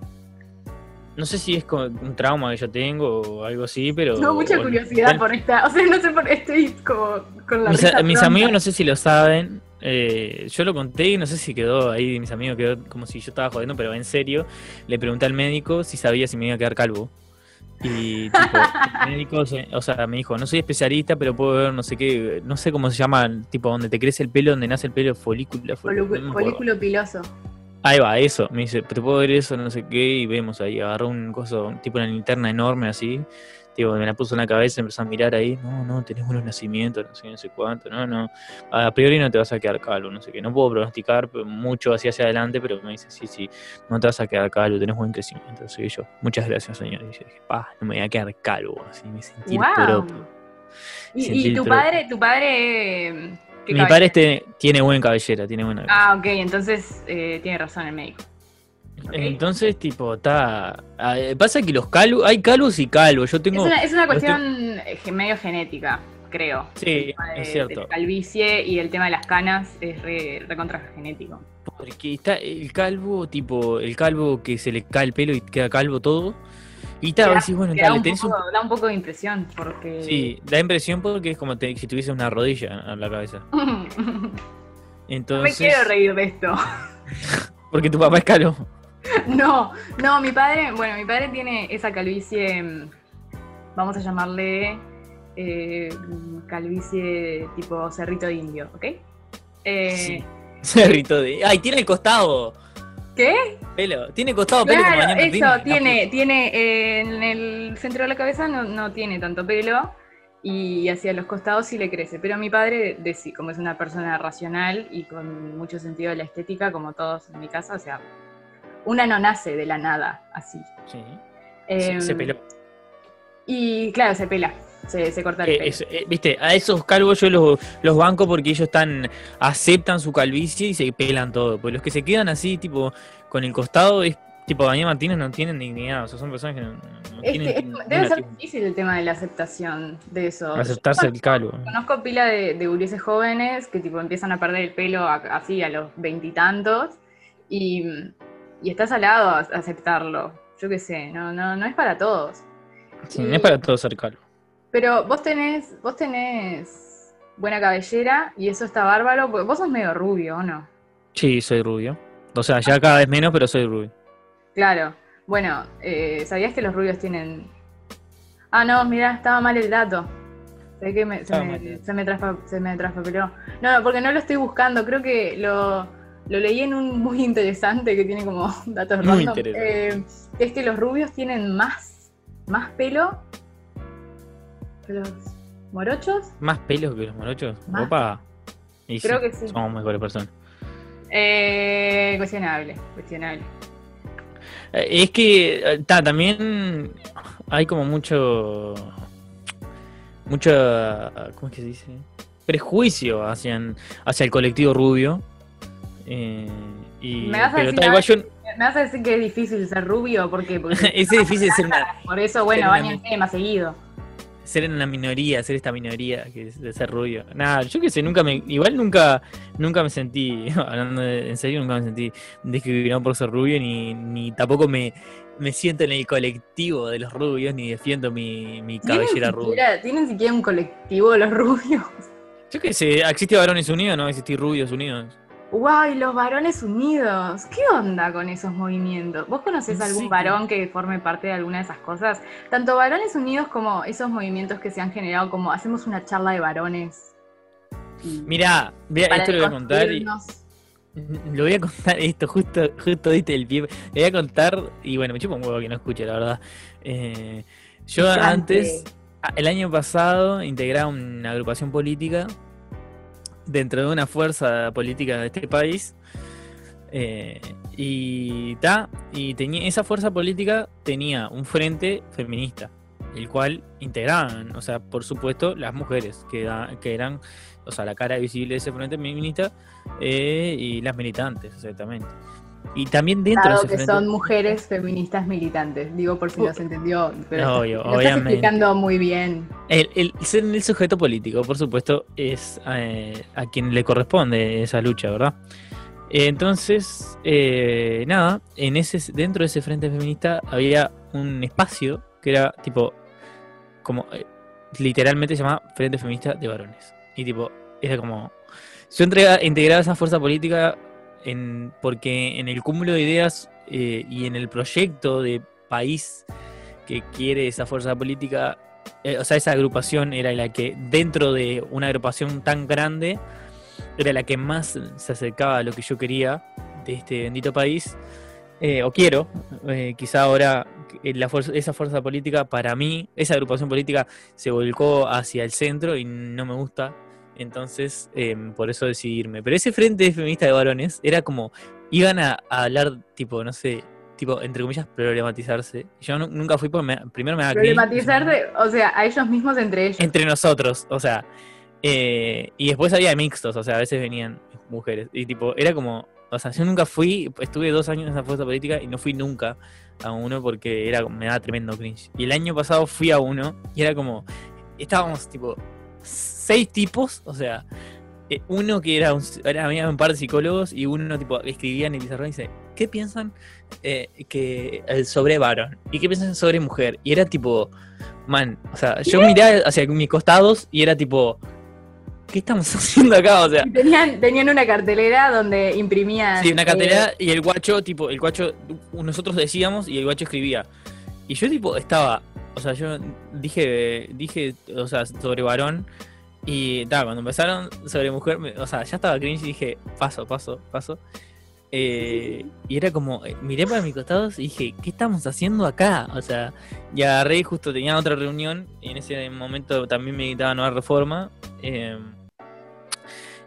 no sé si es un trauma que yo tengo o algo así, pero... No, mucha curiosidad bueno, por esta. O sea, no sé por estoy como con la mis, risa mis amigos no sé si lo saben. eh, yo lo conté y no sé si quedó ahí, mis amigos quedó como si yo estaba jodiendo, pero en serio, le pregunté al médico si sabía si me iba a quedar calvo. Y tipo, el médico, se- o sea, me dijo, no soy especialista, pero puedo ver no sé qué, no sé cómo se llama, tipo donde te crece el pelo, donde nace el pelo, folícula, fol- Folicu- no me acuerdo. folículo piloso. Ahí va, eso. Me dice, te puedo ver eso, no sé qué, y vemos ahí. Agarró un coso, tipo una linterna enorme así. Tipo, me la puso en la cabeza, empezó a mirar ahí. No, no, tenés buenos nacimientos, no sé, no sé cuánto. No, no. A priori no te vas a quedar calvo, no sé qué. No puedo pronosticar mucho así hacia adelante, pero me dice, sí, sí, no te vas a quedar calvo, tenés buen crecimiento. Entonces yo, muchas gracias, señor. Y yo dije, pa, no me voy a quedar calvo. Así me sentí Wow. propio. Y, tu propio. padre, tu padre. eh, ¿qué Mi padre este, tiene buena cabellera, tiene buena cabellera. Ah, ok, entonces eh, tiene razón el médico. Entonces, tipo, está. Pasa que los calvos. Hay calvos y calvos. Yo Es tengo. una, es una cuestión eh, medio genética, creo. Sí, de- es cierto. calvicie y el tema de las canas es re, recontra genético. Porque está el calvo, tipo, el calvo que se le cae el pelo y queda calvo todo. Y tal, decís, bueno, tal, un tenés un. poco, da un poco de impresión porque. Sí, da impresión porque es como te- si tuviese una rodilla en la cabeza. no me quiero reír de esto. Porque tu papá es calvo. No, no, mi padre, bueno, mi padre tiene esa calvicie, mm, vamos a llamarle eh, calvicie tipo cerrito indio, ¿ok? Eh, Sí. Cerrito de. ¡Ay, tiene el costado! ¿Qué? Pelo. Tiene costado pelo como eso, tiene, tiene eh, en el centro de la cabeza no, no tiene tanto pelo y hacia los costados sí le crece, pero mi padre, de, sí, como es una persona racional y con mucho sentido de la estética, como todos en mi casa, o sea, una no nace de la nada, así. Sí. Se, Em, se peló. Y claro, se pela, se, se corta el Eh, pelo. es- eh, Viste, a esos calvos yo los, los banco porque ellos están aceptan su calvicie y se pelan todo. Pues los que se quedan así, tipo, con el costado, es tipo Daniel Martínez no tienen dignidad. O sea, son personas que no, no Es tienen que es- ninguna, debe ser difícil el tema de la aceptación de eso. aceptarse Yo el calvo. Conozco pila de, de gurises jóvenes que tipo empiezan a perder el pelo a- así a los veintitantos y, y está salado a- aceptarlo. Yo qué sé, no, no, no es para todos. Sí, no es para todos ser calvo. Pero vos tenés, vos tenés buena cabellera y eso está bárbaro, porque vos sos medio rubio, ¿o no? Sí, soy rubio. O sea, ya cada vez menos, pero soy rubio. Claro. Bueno, eh, ¿sabías que los rubios tienen... Ah, no, mira, estaba mal el dato. Que me- se, me, se me traspapeló. No, porque no lo estoy buscando. Creo que lo, lo leí en un muy interesante que tiene como datos Muy random. Eh, es que los rubios tienen más, más pelo que los morochos. Más pelos que los morochos. Más. Opa. Y Creo que sí. Somos mejores personas. Eh, cuestionable, cuestionable. Eh, Es que eh, ta, también hay como mucho. Mucho. ¿Cómo es que se dice? Prejuicio hacia, hacia el colectivo rubio. Eh, y, Me vas pero decir ta, igual yo. ¿Me vas a decir que es difícil ser rubio? ¿Por qué? Porque Es difícil ser una, Por eso, bueno, bañense más seguido. ser en una minoría, ser esta minoría que es de ser rubio. Nada, yo qué sé, nunca me. Igual nunca nunca me sentí, hablando de- en serio, nunca me sentí discriminado por ser rubio, ni, ni tampoco me, me siento en el colectivo de los rubios, ni defiendo mi, mi cabellera ¿Tienen rubia. siquiera, ¿Tienen siquiera un colectivo de los rubios? Yo qué sé, existe varones unidos, no existe rubios unidos. ¡Guay! Los varones unidos. ¿Qué onda con esos movimientos? ¿Vos conocés No algún varón que forme parte de alguna de esas cosas? Tanto varones unidos como esos movimientos que se han generado, como hacemos una charla de varones. Mirá, para esto lo voy a contar y. Lo voy a contar esto, justo, justo diste el pie. Le voy a contar, y bueno, me chupa un huevo que no escuche, la verdad. Eh, yo antes, el año pasado, integraba una agrupación política dentro de una fuerza política de este país. eh, y ta, y tenía, esa fuerza política tenía un frente feminista, el cual integraban, o sea, por supuesto, las mujeres, que, da- que eran, o sea, la cara visible de ese frente feminista eh, y las militantes, exactamente. Y también dentro Dado de que frente. son mujeres feministas militantes, digo por si no se entendió, pero Obvio, lo estás explicando muy bien. El, el, ser el sujeto político, por supuesto, es eh, a quien le corresponde esa lucha, ¿verdad? Entonces, eh, nada, en ese, dentro de ese frente feminista había un espacio que era tipo, como eh, literalmente se llamaba Frente Feminista de Varones. Y tipo, era como, yo integraba esa fuerza política porque en el cúmulo de ideas eh, y en el proyecto de país que quiere esa fuerza política, eh, o sea, esa agrupación era la que dentro de una agrupación tan grande era la que más se acercaba a lo que yo quería de este bendito país, eh, o quiero, quizá ahora esa fuerza política para mí, esa agrupación política se volcó hacia el centro y no me gusta, entonces eh, por eso decidí irme. Pero ese frente feminista de varones era como, iban a, a hablar tipo, no sé, tipo, entre comillas, problematizarse. Yo nu- nunca fui, porque me- primero me da. Problematizarse, o sea, a ellos mismos entre ellos. Entre nosotros, o sea. eh, y después había mixtos, o sea, a veces venían mujeres. Y tipo, era como. O sea, yo nunca fui, estuve dos años en esa fuerza política y no fui nunca a uno porque era me daba tremendo cringe. Y el año pasado fui a uno y era como. Estábamos tipo. Seis tipos, o sea. eh, uno que era un, era, un par de psicólogos y uno tipo escribía en el pizarrón y dice, ¿qué piensan eh, que eh, sobre varón? ¿Y qué piensan sobre mujer? Y era tipo, man, o sea, yo miraba hacia mis costados y era tipo, ¿qué estamos haciendo acá? O sea, Tenían, tenían una cartelera donde imprimían. sí, una eh, cartelera y el guacho, tipo, el guacho, nosotros decíamos y el guacho escribía. Y yo tipo estaba, o sea, yo dije, dije, o sea, sobre varón. Y ta, cuando empezaron sobre mujer, me- o sea, ya estaba cringe y dije, paso, paso, paso. Eh, y era como, eh, miré para mis costados y dije, ¿qué estamos haciendo acá? O sea, y agarré y justo tenía otra reunión y en ese momento también me editaba Nueva Reforma. eh,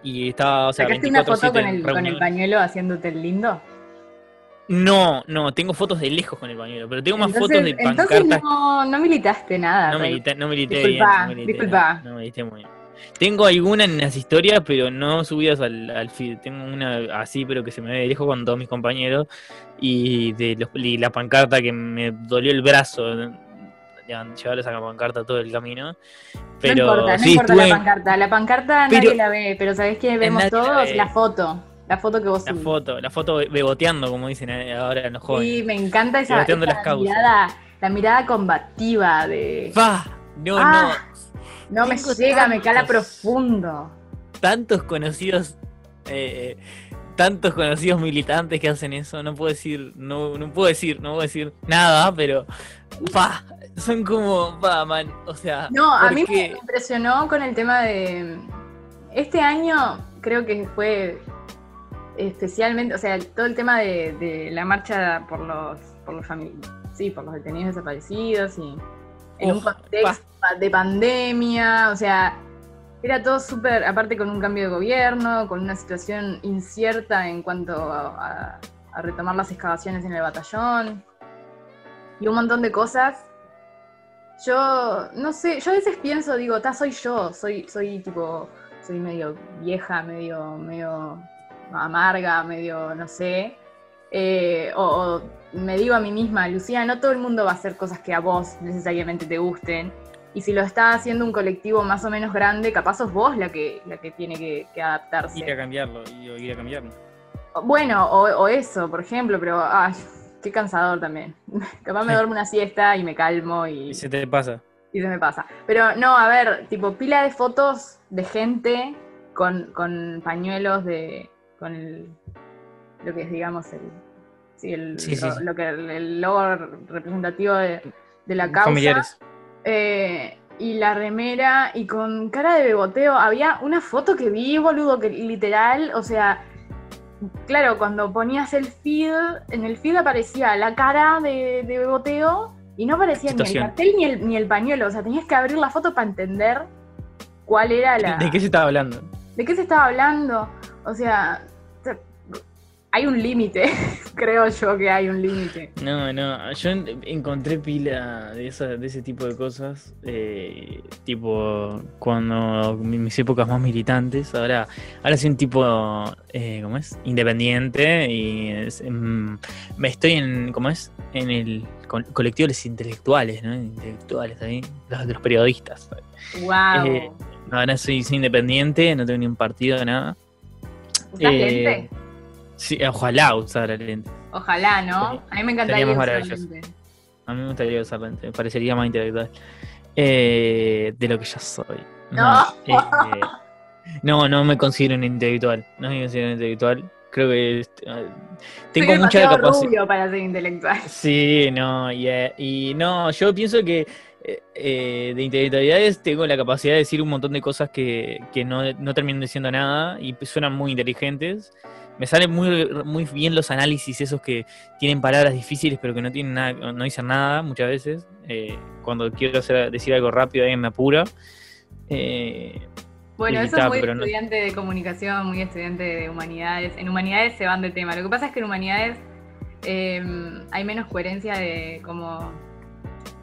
y estaba, o sea, ¿Sacaste una 24/7 foto con el, con el pañuelo haciéndote el lindo? No, no, tengo fotos de lejos con el pañuelo, pero tengo más Entonces- fotos de Entonces pancartas. no, no militaste nada. No, Rey. milité, no milité Disculpa, bien, no milité, disculpa. no milité muy bien. Tengo alguna en las historias, pero no subidas al, al feed. Tengo una así, pero que se me ve de lejos con todos mis compañeros. Y de los, y la pancarta que me dolió el brazo. ya, Llevar esa pancarta todo el camino. Pero no importa, no sí, importa estuve la pancarta. La pancarta Pero- nadie la ve, pero ¿sabés qué vemos la todos? La foto. La foto que vos la subís. foto, la foto beboteando, como dicen ahora los jóvenes. Sí, me encanta esa, Debatiendo esa las causas. mirada, la mirada combativa de... ¡Fa! No, Ah, no me tengo llega, me cala profundo. no. Tantos conocidos. eh, tantos conocidos militantes que hacen eso. No puedo decir. No, no puedo decir, no puedo decir nada, pero. ¡Fa! Son como. ¡Va, man! O sea. No, a ¿por mí qué? me impresionó con el tema de... Este año creo que fue especialmente, o sea, todo el tema de, de la marcha por los, por los sí, por los detenidos desaparecidos y en un contexto de pandemia, o sea, era todo súper, aparte con un cambio de gobierno, con una situación incierta en cuanto a, a- a retomar las excavaciones en el batallón y un montón de cosas. Yo, no sé, yo a veces pienso, digo, ta, soy yo, soy, soy tipo, soy medio vieja, medio, medio amarga, medio, no sé. Eh, o, o me digo a mí misma, Lucía, no todo el mundo va a hacer cosas que a vos necesariamente te gusten. Y si lo está haciendo un colectivo más o menos grande, capaz sos vos la que, la que tiene que, que adaptarse. Ir a cambiarlo, y- ir a cambiarlo. Bueno, o, o eso, por ejemplo, pero ay, qué cansador también. Capaz me duermo una siesta y me calmo y, Y se te pasa. y se me pasa. Pero no, a ver, tipo pila de fotos de gente con, con pañuelos de. con el. lo que es, digamos, el. Sí, el, Sí, sí, lo, que, el logo representativo de, de la causa. Familiares. Eh, y la remera y con cara de beboteo. Había una foto que vi, boludo, que literal, o sea, claro, cuando ponías el feed, en el feed aparecía la cara de, de beboteo y no aparecía ni el cartel ni el, ni el pañuelo. O sea, tenías que abrir la foto para entender cuál era la. ¿De qué se estaba hablando? ¿De qué se estaba hablando? O sea, hay un límite, creo yo que hay un límite. No, no, yo en- encontré pila de, esa, de ese tipo de cosas, eh, tipo cuando mi- mis épocas más militantes, ahora, ahora soy un tipo, eh, ¿cómo es? Independiente y es, me estoy en, ¿cómo es? En el co- colectivo de los intelectuales, ¿no? Intelectuales ahí, los periodistas. Wow. Eh, Ahora soy, soy independiente, no tengo ni un partido, nada. ¿Usás eh, lente? Sí, ojalá usara lente. Ojalá, ¿no? A mí me encantaría usar maravilloso. lente. A mí me gustaría usar lente, me parecería más intelectual. Eh, de lo que ya soy. No. eh, no, no me considero un intelectual. No me considero un intelectual. Creo que eh, tengo Soy mucha capacidad. para ser intelectual. Sí, no, y, eh, y no, yo pienso que eh, eh, de intelectualidades tengo la capacidad de decir un montón de cosas que, que no, no terminan diciendo nada y suenan muy inteligentes. Me salen muy, muy bien los análisis esos que tienen palabras difíciles pero que no tienen nada, no dicen nada muchas veces. Eh, cuando quiero hacer, decir algo rápido alguien me apura. Eh, Bueno, eso es muy no- estudiante de comunicación, muy estudiante de humanidades. En humanidades se van de tema. Lo que pasa es que en humanidades eh, hay menos coherencia de como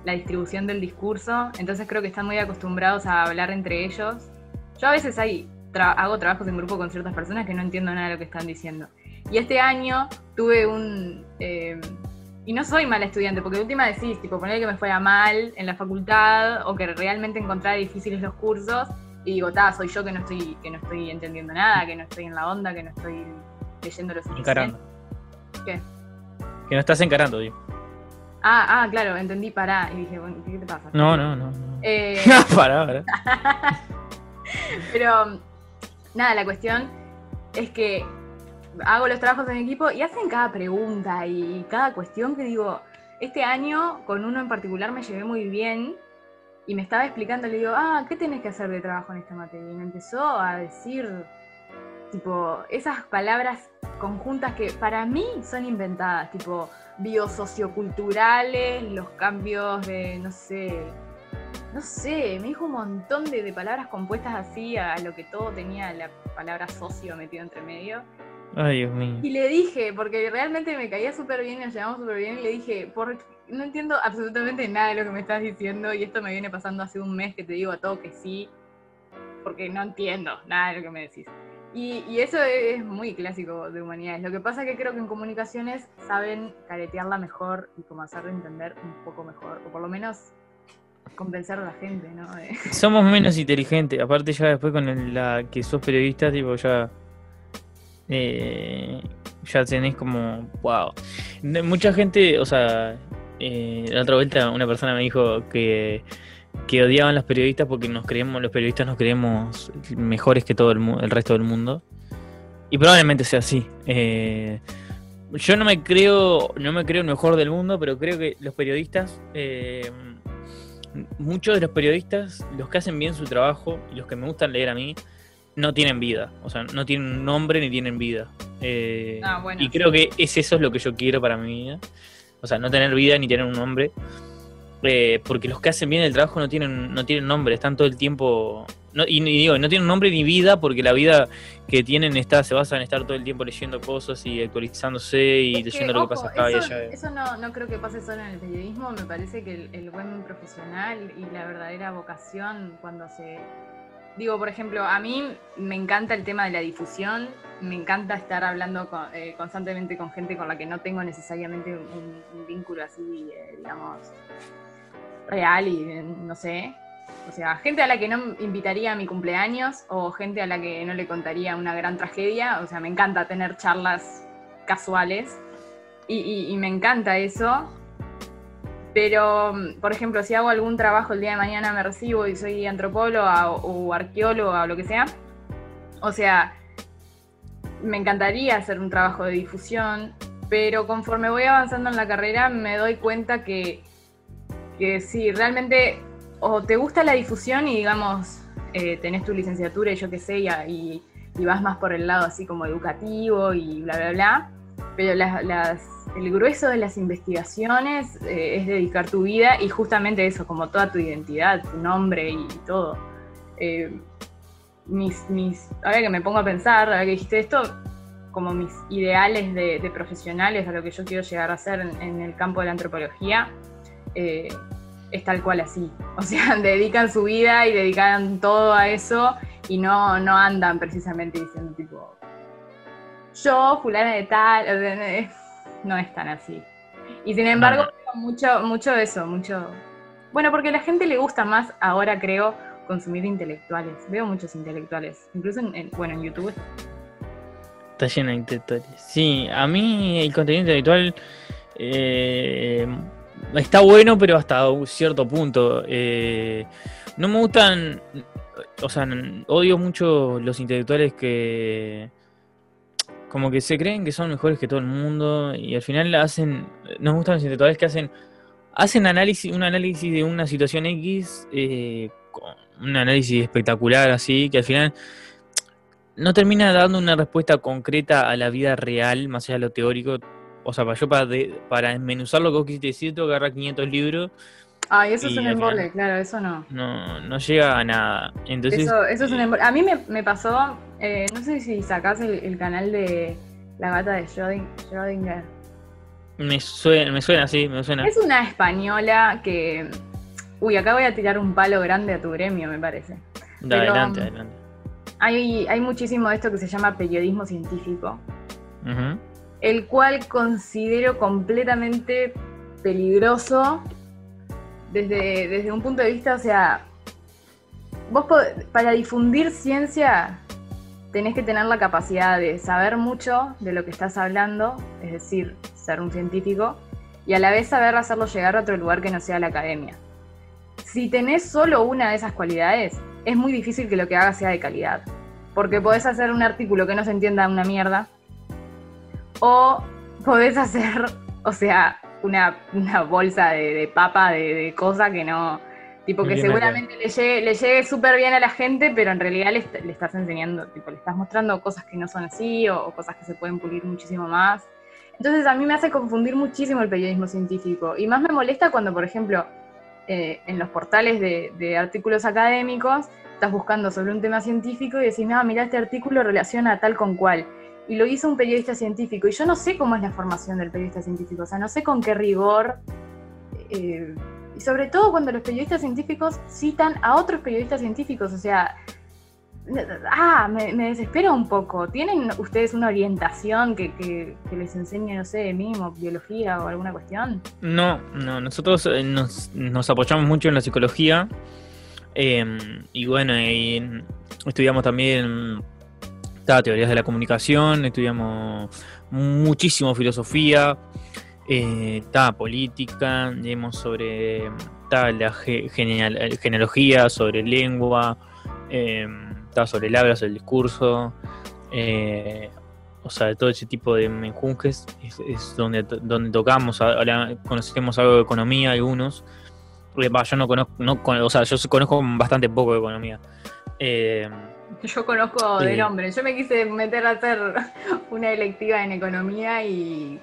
la distribución del discurso, entonces creo que están muy acostumbrados a hablar entre ellos. Yo a veces hay, tra- hago trabajos en grupo con ciertas personas que no entiendo nada de lo que están diciendo. Y este año tuve un... eh, y no soy mala estudiante, porque de última decís, tipo, poner que me fuera mal en la facultad o que realmente encontrara difíciles los cursos y digo, ta, soy yo que no estoy que no estoy entendiendo nada, que no estoy en la onda, que no estoy leyendo lo suficiente. encarando. ¿Qué? Que no estás encarando, digo. Ah, ah, claro, entendí, pará. Y dije, bueno, ¿qué te pasa? No, no, no. no. Eh, Pará, pará. pero, nada, la cuestión es que hago los trabajos en equipo y hacen cada pregunta y cada cuestión que digo, este año con uno en particular me llevé muy bien y me estaba explicando, le digo, ah, ¿qué tenés que hacer de trabajo en esta materia? Y me empezó a decir, tipo, esas palabras conjuntas que para mí son inventadas, tipo, biosocioculturales, los cambios de, no sé, no sé, me dijo un montón de, de palabras compuestas así a, a lo que todo tenía la palabra socio metido entre medio. Ay, Dios mío. Y le dije, porque realmente me caía súper bien nos llevamos súper bien, y le dije, por, no entiendo absolutamente nada de lo que me estás diciendo, y esto me viene pasando hace un mes que te digo a todo que sí, porque no entiendo nada de lo que me decís. Y, y eso es muy clásico de humanidades. Lo que pasa es que creo que en comunicaciones saben caretearla mejor y como hacerlo entender un poco mejor, o por lo menos convencer a la gente, ¿no? Somos menos inteligentes. Aparte, ya después con el- la que sos periodista, tipo, ya. eh, ya tenés como. ¡Wow! Mucha gente, o sea. eh, la otra vuelta, una persona me dijo que. Que odiaban los periodistas porque nos creemos, los periodistas nos creemos mejores que todo el, el resto del mundo. Y probablemente sea así. Eh, yo no me creo, no me creo el mejor del mundo, pero creo que los periodistas, eh, muchos de los periodistas, los que hacen bien su trabajo y los que me gustan leer a mí, no tienen vida. O sea, no tienen nombre ni tienen vida. Eh, Ah, bueno, y creo que es eso es lo que yo quiero para mi vida. O sea, no tener vida ni tener un nombre. Eh, porque los que hacen bien el trabajo no tienen, no tienen nombre, están todo el tiempo. No, y, y digo, no tienen nombre ni vida porque la vida que tienen está, se basa en estar todo el tiempo leyendo cosas y actualizándose y Es que, leyendo lo que ojo, pasa acá eso, y allá. eso no, no creo que pase solo en el periodismo, me parece que el, el buen profesional y la verdadera vocación cuando se... Digo, por ejemplo, a mí me encanta el tema de la difusión, me encanta estar hablando con- eh, constantemente con gente con la que no tengo necesariamente un, un vínculo así, eh, digamos, real y no sé. O sea, gente a la que no invitaría a mi cumpleaños o gente a la que no le contaría una gran tragedia. O sea, me encanta tener charlas casuales y, me encanta eso. Pero, por ejemplo, si hago algún trabajo el día de mañana me recibo y soy antropóloga o, o arqueóloga o lo que sea, o sea, me encantaría hacer un trabajo de difusión, pero conforme voy avanzando en la carrera me doy cuenta que, que si realmente o te gusta la difusión y digamos, eh, tenés tu licenciatura y yo qué sé, y, vas más por el lado así como educativo y bla, bla, bla, pero las- el grueso de las investigaciones eh, es dedicar tu vida y justamente eso, como toda tu identidad, tu nombre y todo. Eh, mis, ahora que me pongo a pensar, ahora que dijiste esto, como mis ideales de, profesionales, a lo que yo quiero llegar a ser en, el campo de la antropología, eh, es tal cual así. O sea, dedican su vida y dedican todo a eso y no, no andan precisamente diciendo tipo, yo, fulana de tal, no es tan así. Y sin embargo, mucho, mucho eso, mucho... Bueno, porque a la gente le gusta más ahora, creo, consumir intelectuales. Veo muchos intelectuales, incluso en, bueno, en YouTube. Está lleno de intelectuales. Sí, a mí el contenido intelectual eh, está bueno, pero hasta un cierto punto. Eh, no me gustan, o sea, odio mucho los intelectuales que como que se creen que son mejores que todo el mundo y al final hacen, nos gustan los intelectuales que hacen, hacen análisis, un análisis de una situación X, eh, un análisis espectacular así, que al final no termina dando una respuesta concreta a la vida real, más allá de lo teórico. O sea, para yo para, para desmenuzar lo que vos quisiste decir, tengo que agarrar 500 libros Ay, eso es un embole, claro, eso no. No, no llega a nada. Entonces, eso, eso es un embole. A mí me, pasó, eh, no sé si sacás el, canal de La gata de Schrödinger. Me suena, me suena, sí, me suena. Es una española que... Uy, acá voy a tirar un palo grande a tu gremio, me parece. adelante, adelante. Hay, hay muchísimo de esto que se llama periodismo científico, el cual considero completamente peligroso desde, desde un punto de vista, o sea, vos para difundir ciencia tenés que tener la capacidad de saber mucho de lo que estás hablando, es decir, ser un científico, y a la vez saber hacerlo llegar a otro lugar que no sea la academia. Si tenés solo una de esas cualidades, es muy difícil que lo que hagas sea de calidad, porque podés hacer un artículo que no se entienda una mierda, o podés hacer, o sea, una, bolsa de, papa, de, de cosa que no, tipo que seguramente le llegue, le llegue súper bien a la gente, pero en realidad le, estás enseñando, tipo, le estás mostrando cosas que no son así o, cosas que se pueden pulir muchísimo más. Entonces a mí me hace confundir muchísimo el periodismo científico. Y más me molesta cuando, por ejemplo, eh, en los portales de, artículos académicos estás buscando sobre un tema científico y decís, no, mira, este artículo relaciona tal con cual y lo hizo un periodista científico. Y yo no sé cómo es la formación del periodista científico, o sea, no sé con qué rigor. Eh, y sobre todo cuando los periodistas científicos citan a otros periodistas científicos, o sea, ah, me, desespera un poco. ¿Tienen ustedes una orientación que, les enseñe, no sé, mínimo, biología o alguna cuestión? No, no, nosotros eh, nos, nos apoyamos mucho en la psicología. Em, y bueno, y estudiamos también teorías de la comunicación, estudiamos muchísimo filosofía, eh, política, leemos sobre la genealogía, sobre lengua, eh, sobre el habla, sobre el discurso, eh, o sea, todo ese tipo de menjunjes es, donde, donde tocamos, ahora conocemos algo de economía, algunos, yo no conozco, no, o sea, yo conozco bastante poco de economía. Yo conozco de nombre. Yo me quise meter a hacer una electiva en economía y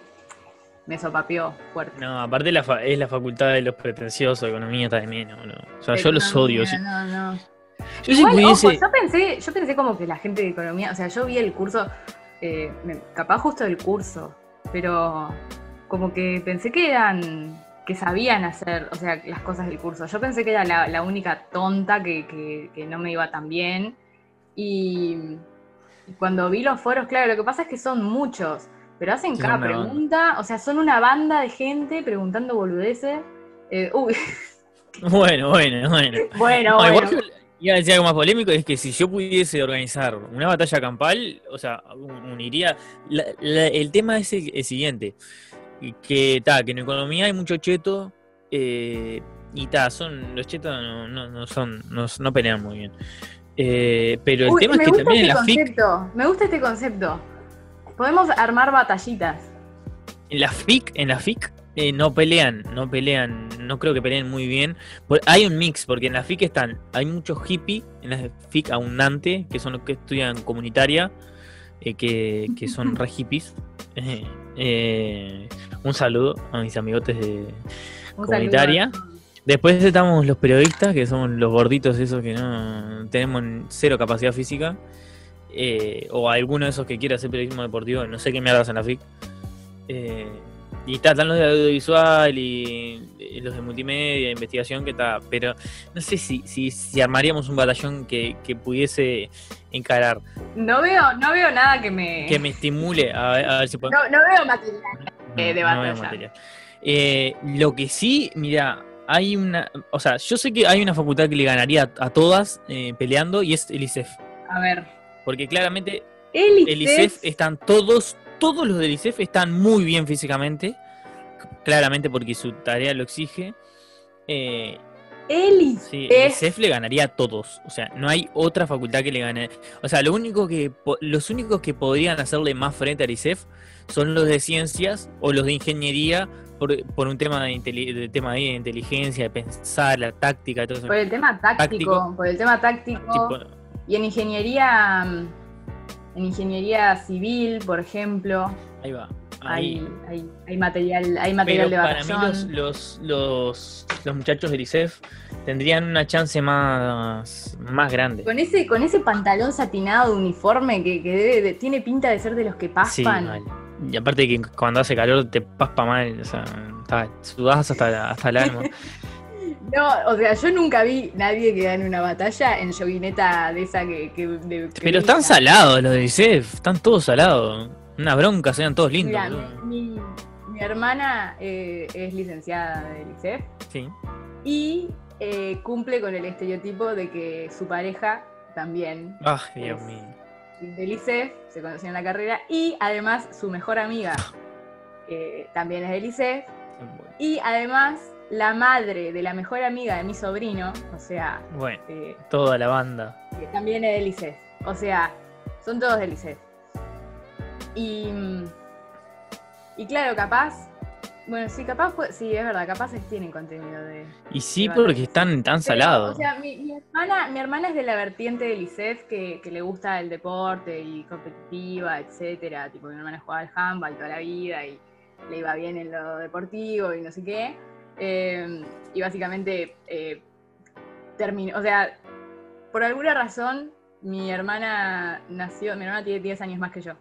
me sopapeó fuerte. No, aparte la es la facultad de los pretenciosos, economía también, ¿no? O sea, yo los odio. No, no. Yo, yo, pensé, yo pensé como que la gente de economía, o sea, yo vi el curso, eh, capaz justo el curso, pero como que pensé que eran, que sabían hacer, o sea, las cosas del curso. Yo pensé que era la, única tonta que, que no me iba tan bien y, cuando vi los foros, claro, lo que pasa es que son muchos, pero hacen cada pregunta, o sea, son una banda de gente preguntando boludeces. Eh, uy. Bueno, bueno, bueno. bueno, bueno. iba a decir algo más polémico, es que si yo pudiese organizar una batalla campal, o sea, uniría... el tema es el, siguiente, que, ta, que en economía hay mucho cheto, eh, y ta, son, los chetos no, no, son, no, no pelean muy bien. Eh, pero el tema es que también en la concepto, FIC. Me gusta este concepto. Podemos armar batallitas. En la FIC, en la FIC eh, no pelean, no pelean, no creo que peleen muy bien. Hay un mix, porque en la FIC están, hay muchos hippies, en la FIC abundante, que son los que estudian comunitaria, eh, que, son re hippies. un saludo a mis amigotes de comunitaria. Después estamos los periodistas, que somos los gorditos esos que no tenemos cero capacidad física. eh, o alguno de esos que quiera hacer periodismo deportivo, no sé qué mierdas en la FIC. Eh, y está, están los de audiovisual y, y los de multimedia, investigación, que está. Pero no sé si, si, si armaríamos un batallón que, que pudiese encarar, No veo, no veo nada que me. que me estimule a, ver- a ver si podemos. No, no veo material. eh, de no veo batalla. material. Eh, lo que sí, mira, hay una. O sea, yo sé que hay una facultad que le ganaría a, a todas eh, peleando y es el ICEF. A ver. Porque claramente El el ICEF están todos, todos los del ICEF están muy bien físicamente, claramente porque su tarea lo exige. Eh, El sí, el ICEF. ICEF le ganaría a todos, o sea, no hay otra facultad que le gane. O sea, lo único que los únicos que podrían hacerle más frente al ICEF son los de ciencias o los de ingeniería por, por un tema de, tema de inteligencia, de pensar, la táctica, todo eso. Por el tema táctico, Táctico. por el tema táctico. Tipo, Y en ingeniería, mm, en ingeniería civil, por ejemplo, ahí va. Ahí. hay, hay, hay material, hay material Pero de para mí los, los, los, los muchachos del ICEF tendrían una chance más, más grande. Con ese, con ese pantalón satinado de uniforme que, que debe de- tiene pinta de ser de los que Sí, paspan. Y aparte que cuando hace calor te paspa mal, o sea, está- sudás hasta, la- hasta el alma. No, o sea, yo nunca vi nadie que gane una batalla en yoguineta de esa que. que- de- que Pero están salados los del ICEF, están todos salados. Una bronca, sean todos lindos. Mi, mi- hermana eh, es licenciada del ICEF Sí. y eh, cumple con el estereotipo de que su pareja también Ay, Dios mío. Del ICEF, se conoció en la carrera, y además su mejor amiga eh, también es del ICEF, y además la madre de la mejor amiga de mi sobrino, o sea, Bueno, eh, toda la banda. que también es del ICEF, o sea, son todos del ICEF. Y, y claro, capaz, bueno, sí, capaz, fue- sí, es verdad, capaz tienen contenido de... Y sí, de porque están tan salados. O sea, mi, mi hermana, mi hermana es de la vertiente del ICEF que, que le gusta el deporte y competitiva, etcétera. Tipo, mi hermana jugaba al handball toda la vida y le iba bien en lo deportivo y no sé qué. Eh, y básicamente eh, terminó, o sea, por alguna razón, mi hermana nació, mi hermana tiene 10 años más que yo.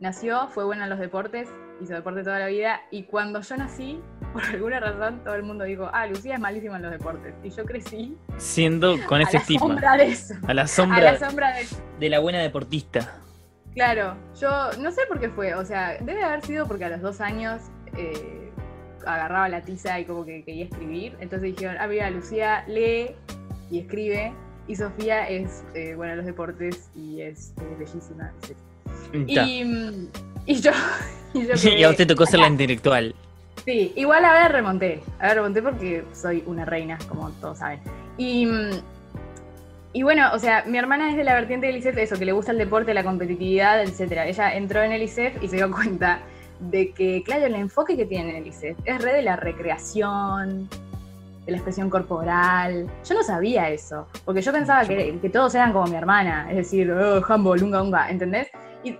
Nació, fue buena en los deportes, hizo deporte toda la vida, y cuando yo nací, por alguna razón, todo el mundo dijo, ah, Lucía es malísima en los deportes. Y yo crecí Siendo con a ese la estigma. sombra de eso. A la A sombra la sombra de de la buena deportista. Claro, yo no sé por qué fue, o sea, debe haber sido porque a los dos años eh, agarraba la tiza y como que quería escribir. Entonces dijeron, ah, mira, Lucía lee y escribe, y Sofía es eh, buena en los deportes y es eh, bellísima, etc. Y, mm, y yo... Y, yo Y a usted tocó ser la intelectual. Sí, igual a ver remonté. A ver remonté porque soy una reina, como todos saben. Y, mm, y bueno, o sea, mi hermana es de la vertiente del ICEF, eso, que le gusta el deporte, la competitividad, etcétera. Ella entró en el ICEF y se dio cuenta de que, claro, el enfoque que tiene en el ICEF es re de la recreación, de la expresión corporal. Yo no sabía eso, porque yo pensaba que, que todos eran como mi hermana, es decir, oh, handball, unga, unga, ¿entendés?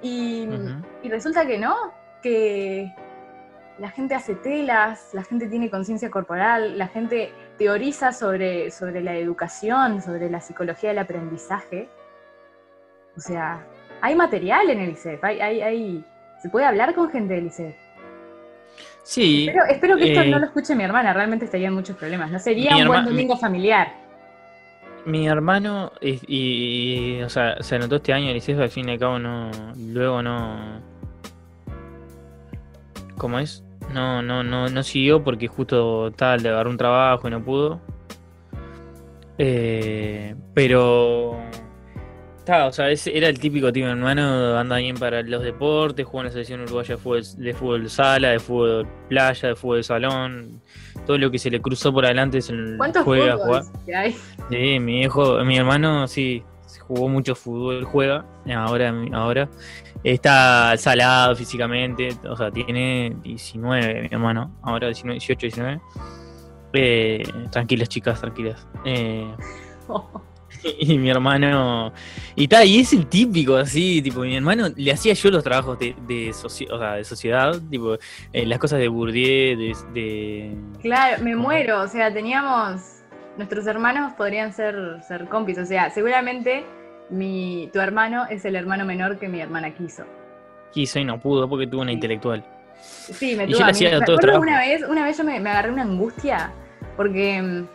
Y, y- Ujú. y resulta que no, que la gente hace telas, la gente tiene conciencia corporal, la gente teoriza sobre, sobre la educación, sobre la psicología del aprendizaje. O sea, hay material en el ICEF, hay, hay, hay- se puede hablar con gente del ICEF. Sí. Pero espero que esto eh, no lo escuche mi hermana, realmente estaría en muchos problemas. No sería un buen domingo familiar. Mi hermano, y, y- o sea, se anotó este año el al fin y al cabo no, luego no, ¿cómo es? No, no, no, no siguió porque justo tal, le agarró un trabajo y no pudo. Eh, pero, ta, o sea, ese era el típico tío hermano, anda bien para los deportes, juega en la selección uruguaya de fútbol sala, de fútbol playa, de fútbol salón, todo lo que se le cruzó por adelante se ¿Cuántos juega, que hay? Sí, mi hijo, mi hermano sí jugó mucho fútbol, juega, ahora, ahora está salado físicamente, o sea, tiene 19, mi hermano, ahora 19, 18, 19. Eh, tranquilas chicas, tranquilas. Eh, y mi hermano, y tal, y es el típico así, tipo, mi hermano le hacía yo los trabajos de, de, soci- o sea, de sociedad, tipo, eh, las cosas de Bourdieu, de, de- Claro, me muero. O sea, teníamos. Nuestros hermanos podrían ser, ser compis. O sea, seguramente mi, tu hermano es el hermano menor que mi hermana quiso. Quiso y no pudo porque tuvo una Sí. intelectual. Sí, me Y tuvo yo a le hacía todo trabajo. una vez, una vez yo me, me agarré una angustia porque mm,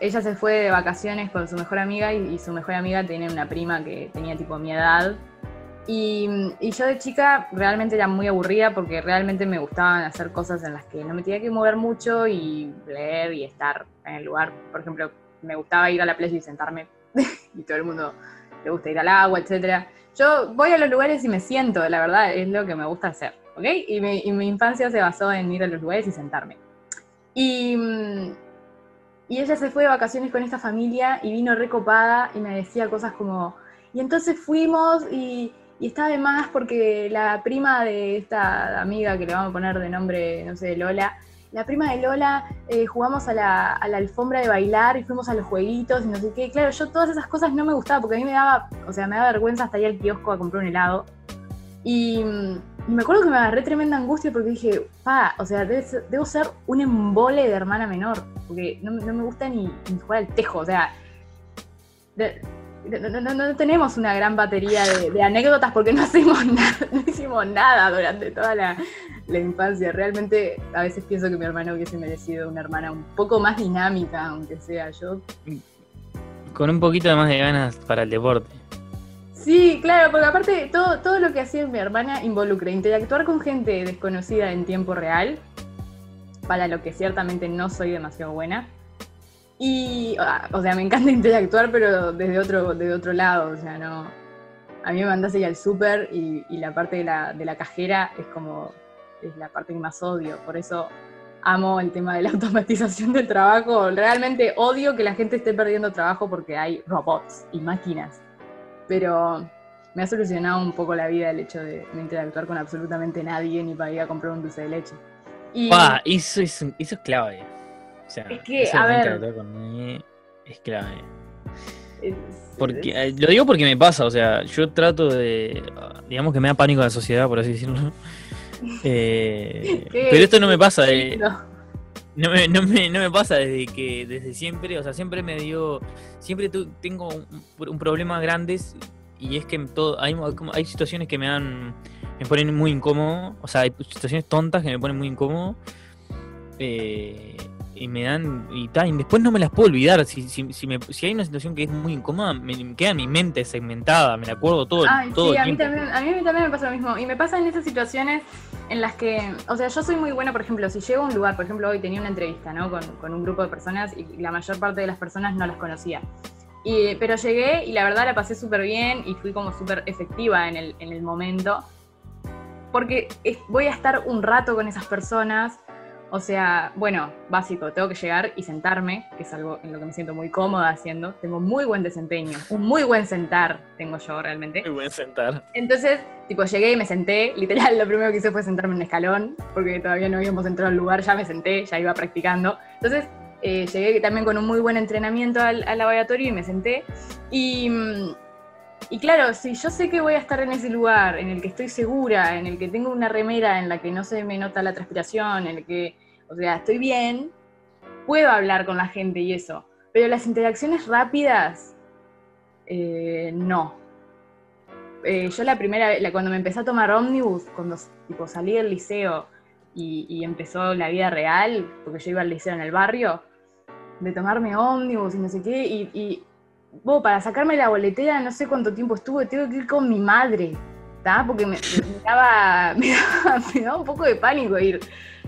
ella se fue de vacaciones con su mejor amiga y, su mejor amiga tiene una prima que tenía tipo mi edad. Y, y yo de chica realmente era muy aburrida porque realmente me gustaban hacer cosas en las que no me tenía que mover mucho y leer y estar en el lugar. Por ejemplo, me gustaba ir a la playa y sentarme y todo el mundo le gusta ir al agua, etcétera. Yo voy a los lugares y me siento, la verdad, es lo que me gusta hacer, ¿ok? Y mi, y mi infancia se basó en ir a los lugares y sentarme. Y, mm, y ella se fue de vacaciones con esta familia y vino recopada y me decía cosas como, y entonces fuimos y, y estaba de más porque la prima de esta amiga que le vamos a poner de nombre, no sé, Lola, la prima de Lola, eh, jugamos a la, a la alfombra de bailar y fuimos a los jueguitos y no sé qué. Claro, yo todas esas cosas no me gustaban porque a mí me daba, o sea, me daba vergüenza hasta ir al kiosco a comprar un helado. Y, mm, y me acuerdo que me agarré tremenda angustia porque dije, pa, o sea, debe ser- debo ser un embole de hermana menor, porque no, no me gusta ni, jugar al tejo, o sea, no, no- no- tenemos una gran batería de, anécdotas porque no hacemos nada, no hicimos nada durante toda la, la infancia. Realmente a veces pienso que mi hermana hubiese merecido una hermana un poco más dinámica, aunque sea yo. Con un poquito más de ganas para el deporte. Sí, claro, porque aparte todo, todo lo que hacía mi hermana involucra interactuar con gente desconocida en tiempo real, para lo que ciertamente no soy demasiado buena. Y, o sea, me encanta interactuar, pero desde otro, desde otro lado, o sea, no... A mí me mandás ir al súper y, y la parte de la, de la cajera es como, es la parte que más odio, por eso amo el tema de la automatización del trabajo. Realmente odio que la gente esté perdiendo trabajo porque hay robots y máquinas pero me ha solucionado un poco la vida el hecho de no interactuar con absolutamente nadie ni para ir a comprar un dulce de leche. Y Pa, eso es, eso es clave. O sea, Es que, eso a de ver. interactuar con nadie es clave. es- Porque, eh, lo digo porque me pasa, o sea, yo trato de, digamos que me da pánico la sociedad, por así decirlo. Eh, pero esto no me pasa, no. No, me, no, me, no me pasa desde que desde siempre, o sea, siempre me dio, siempre tu- tengo un, un problema grande y es que todo, hay, hay situaciones que me dan, me ponen muy incómodo, o sea, hay situaciones tontas que me ponen muy incómodo eh, y me dan, y, ta, y después no me las puedo olvidar, si, si, si, me- si hay una situación que es muy incómoda, me, queda mi mente segmentada, me la acuerdo todo, Ay, todo sí, el a mí, tiempo. también, a mí también me pasa lo mismo. Y me pasa en esas situaciones en las que, o sea, yo soy muy buena, por ejemplo, si llego a un lugar, por ejemplo, hoy tenía una entrevista, ¿no? Con, con un grupo de personas y la mayor parte de las personas no las conocía. Y, pero llegué y la verdad la pasé súper bien y fui como súper efectiva en el, en el momento. Porque voy a estar un rato con esas personas. O sea, bueno, básico, tengo que llegar y sentarme, que es algo en lo que me siento muy cómoda haciendo. Tengo muy buen desempeño, un muy buen sentar tengo yo realmente. Muy buen sentar. Entonces, tipo, llegué y me senté. Literal, lo primero que hice fue sentarme en un escalón, porque todavía no habíamos entrado al lugar, ya me senté, ya iba practicando. Entonces, eh, llegué también con un muy buen entrenamiento al, al laboratorio y me senté. Y, mm, y claro, si yo sé que voy a estar en ese lugar, en el que estoy segura, en el que tengo una remera en la que no se me nota la transpiración, en el que, o sea, estoy bien, puedo hablar con la gente y eso. Pero las interacciones rápidas, eh, no eh, yo la primera la- cuando me empecé a tomar ómnibus, cuando salí del liceo y, empezó la vida real, porque yo iba al liceo en el barrio, de tomarme ómnibus y no sé qué, y bo, para sacarme la boletera no sé cuánto tiempo estuve, tengo que ir con mi madre, ¿tá? Porque me, me daba, me, daba, me daba un poco de pánico ir,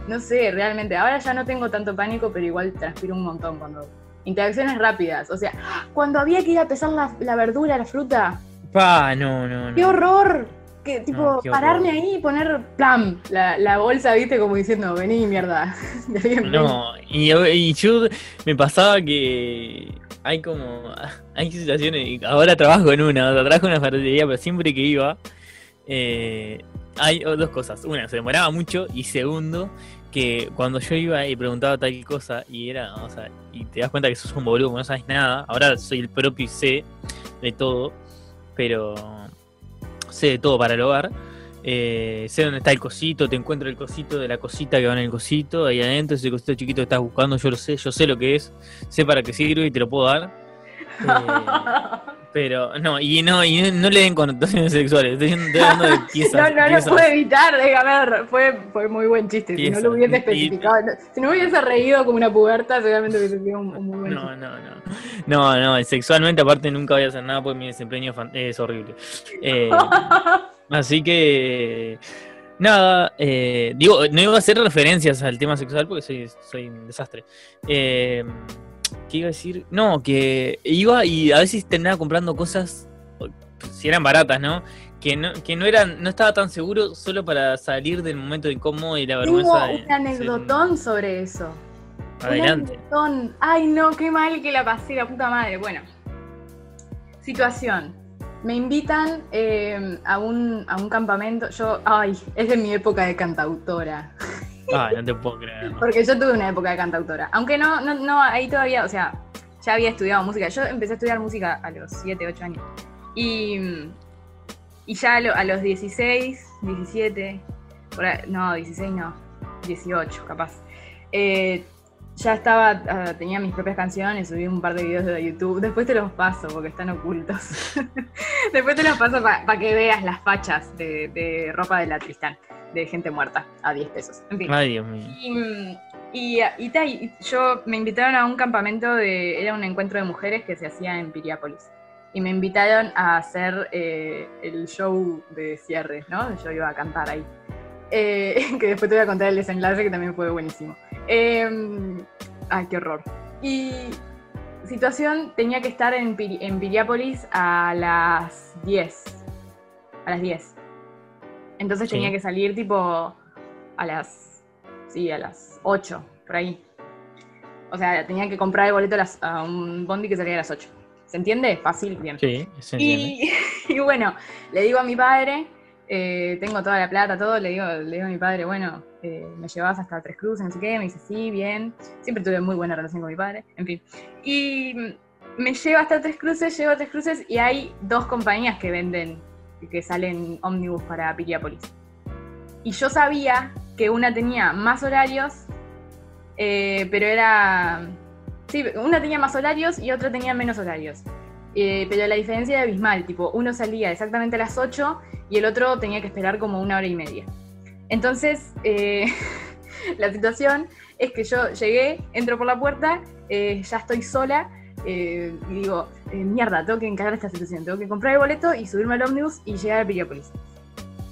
no sé, realmente, ahora ya no tengo tanto pánico, pero igual transpiro un montón cuando... Interacciones rápidas, o sea, cuando había que ir a pesar la, la verdura, la fruta, Pa, no, no, ¡Qué horror! Que, tipo, No, qué horror. pararme ahí y poner, ¡plam! La, la bolsa, viste, como diciendo, vení, mierda. No, y, y yo me pasaba que hay como. Hay situaciones. Ahora trabajo en una, o sea, trabajo en una ferretería, pero siempre que iba. eh, hay dos cosas. Una, se demoraba mucho. Y segundo, que cuando yo iba y preguntaba tal cosa, y era. O sea, y te das cuenta que sos un boludo, no sabes nada. Ahora soy el propio y sé de todo, pero. Sé de todo para el hogar. Eh, sé dónde está el cosito, te encuentro el cosito de la cosita que va en el cosito, ahí adentro, ese cosito chiquito que estás buscando, yo lo sé, yo sé lo que es, sé para qué sirve y te lo puedo dar. Eh, Pero no, y no, y no le den connotaciones sexuales. Estoy, estoy hablando de piezas. no, no lo piezas. pude evitar, déjame ver. Fue, fue muy buen chiste. Si no lo hubiese especificado, no- si no hubiese reído como una puberta, seguramente hubiese sido un, un muy buen No, chiste. no, no. No, no, sexualmente aparte nunca voy a hacer nada porque mi desempeño es horrible. Eh, así que nada, eh, digo, no iba a hacer referencias al tema sexual porque soy, soy un desastre. Eh, ¿Qué iba a decir? No, que iba y a veces terminaba comprando cosas, si eran baratas, ¿no? Que no, que no eran, no estaba tan seguro solo para salir del momento incómodo y la Tengo vergüenza. de un anecdotón sobre eso. Un Adelante. anecdotón. Ay, no, qué mal que la pasé, la puta madre. Bueno, situación. Me invitan eh, a, un, a un campamento. Yo, ay, es de mi época de cantautora. Ay, no te puedo creer. Porque yo tuve una época de cantautora. Aunque no, no, no, ahí todavía, o sea, ya había estudiado música. Yo empecé a estudiar música a los 7, 8 años. Y, y ya a, lo- a los 16, 17, por ahí- no, 16 no, 18 capaz. eh, ya estaba, ah, tenía mis propias canciones, subí un par de videos de YouTube. Después te los paso porque están ocultos. Después te los paso para que veas las fachas de, de ropa de la Tristán, de gente muerta, a 10 pesos. En fin. Ay, Dios mío. Y, y, y ta, y yo me invitaron a un campamento de. Era un encuentro de mujeres que se hacía en Piriápolis. Y me invitaron a hacer eh, el show de cierre, ¿no? Yo iba a cantar ahí. Eh, que después te voy a contar el desenlace que también fue buenísimo. Eh, ay, qué horror. Y situación, tenía que estar en, Piri- en Piriápolis a las 10. A las 10. Entonces Sí. tenía que salir tipo a las. Sí, a las 8, por ahí. O sea, tenía que comprar el boleto a, las- a un bondi que salía a las 8. ¿Se entiende? Fácil, bien. Sí, se entiende. Y, y bueno, le digo a mi padre, eh, tengo toda la plata, todo, le digo, le digo a mi padre, bueno, eh, me llevas hasta Tres Cruces, no sé qué, me dice, sí, bien. Siempre tuve muy buena relación con mi padre, en fin. Y me lleva hasta Tres Cruces, llego a Tres Cruces y hay dos compañías que venden, que salen ómnibus para Piriápolis. Y yo sabía que una tenía más horarios, eh, pero era... Sí, una tenía más horarios y otra tenía menos horarios. Eh, pero la diferencia era abismal, tipo, uno salía exactamente a las 8 y el otro tenía que esperar como una hora y media. Entonces, eh, la situación es que yo llegué, entro por la puerta, ya estoy sola eh, y digo, eh, mierda, tengo que encarar esta situación, tengo que comprar el boleto y subirme al ómnibus y llegar a Piriápolis.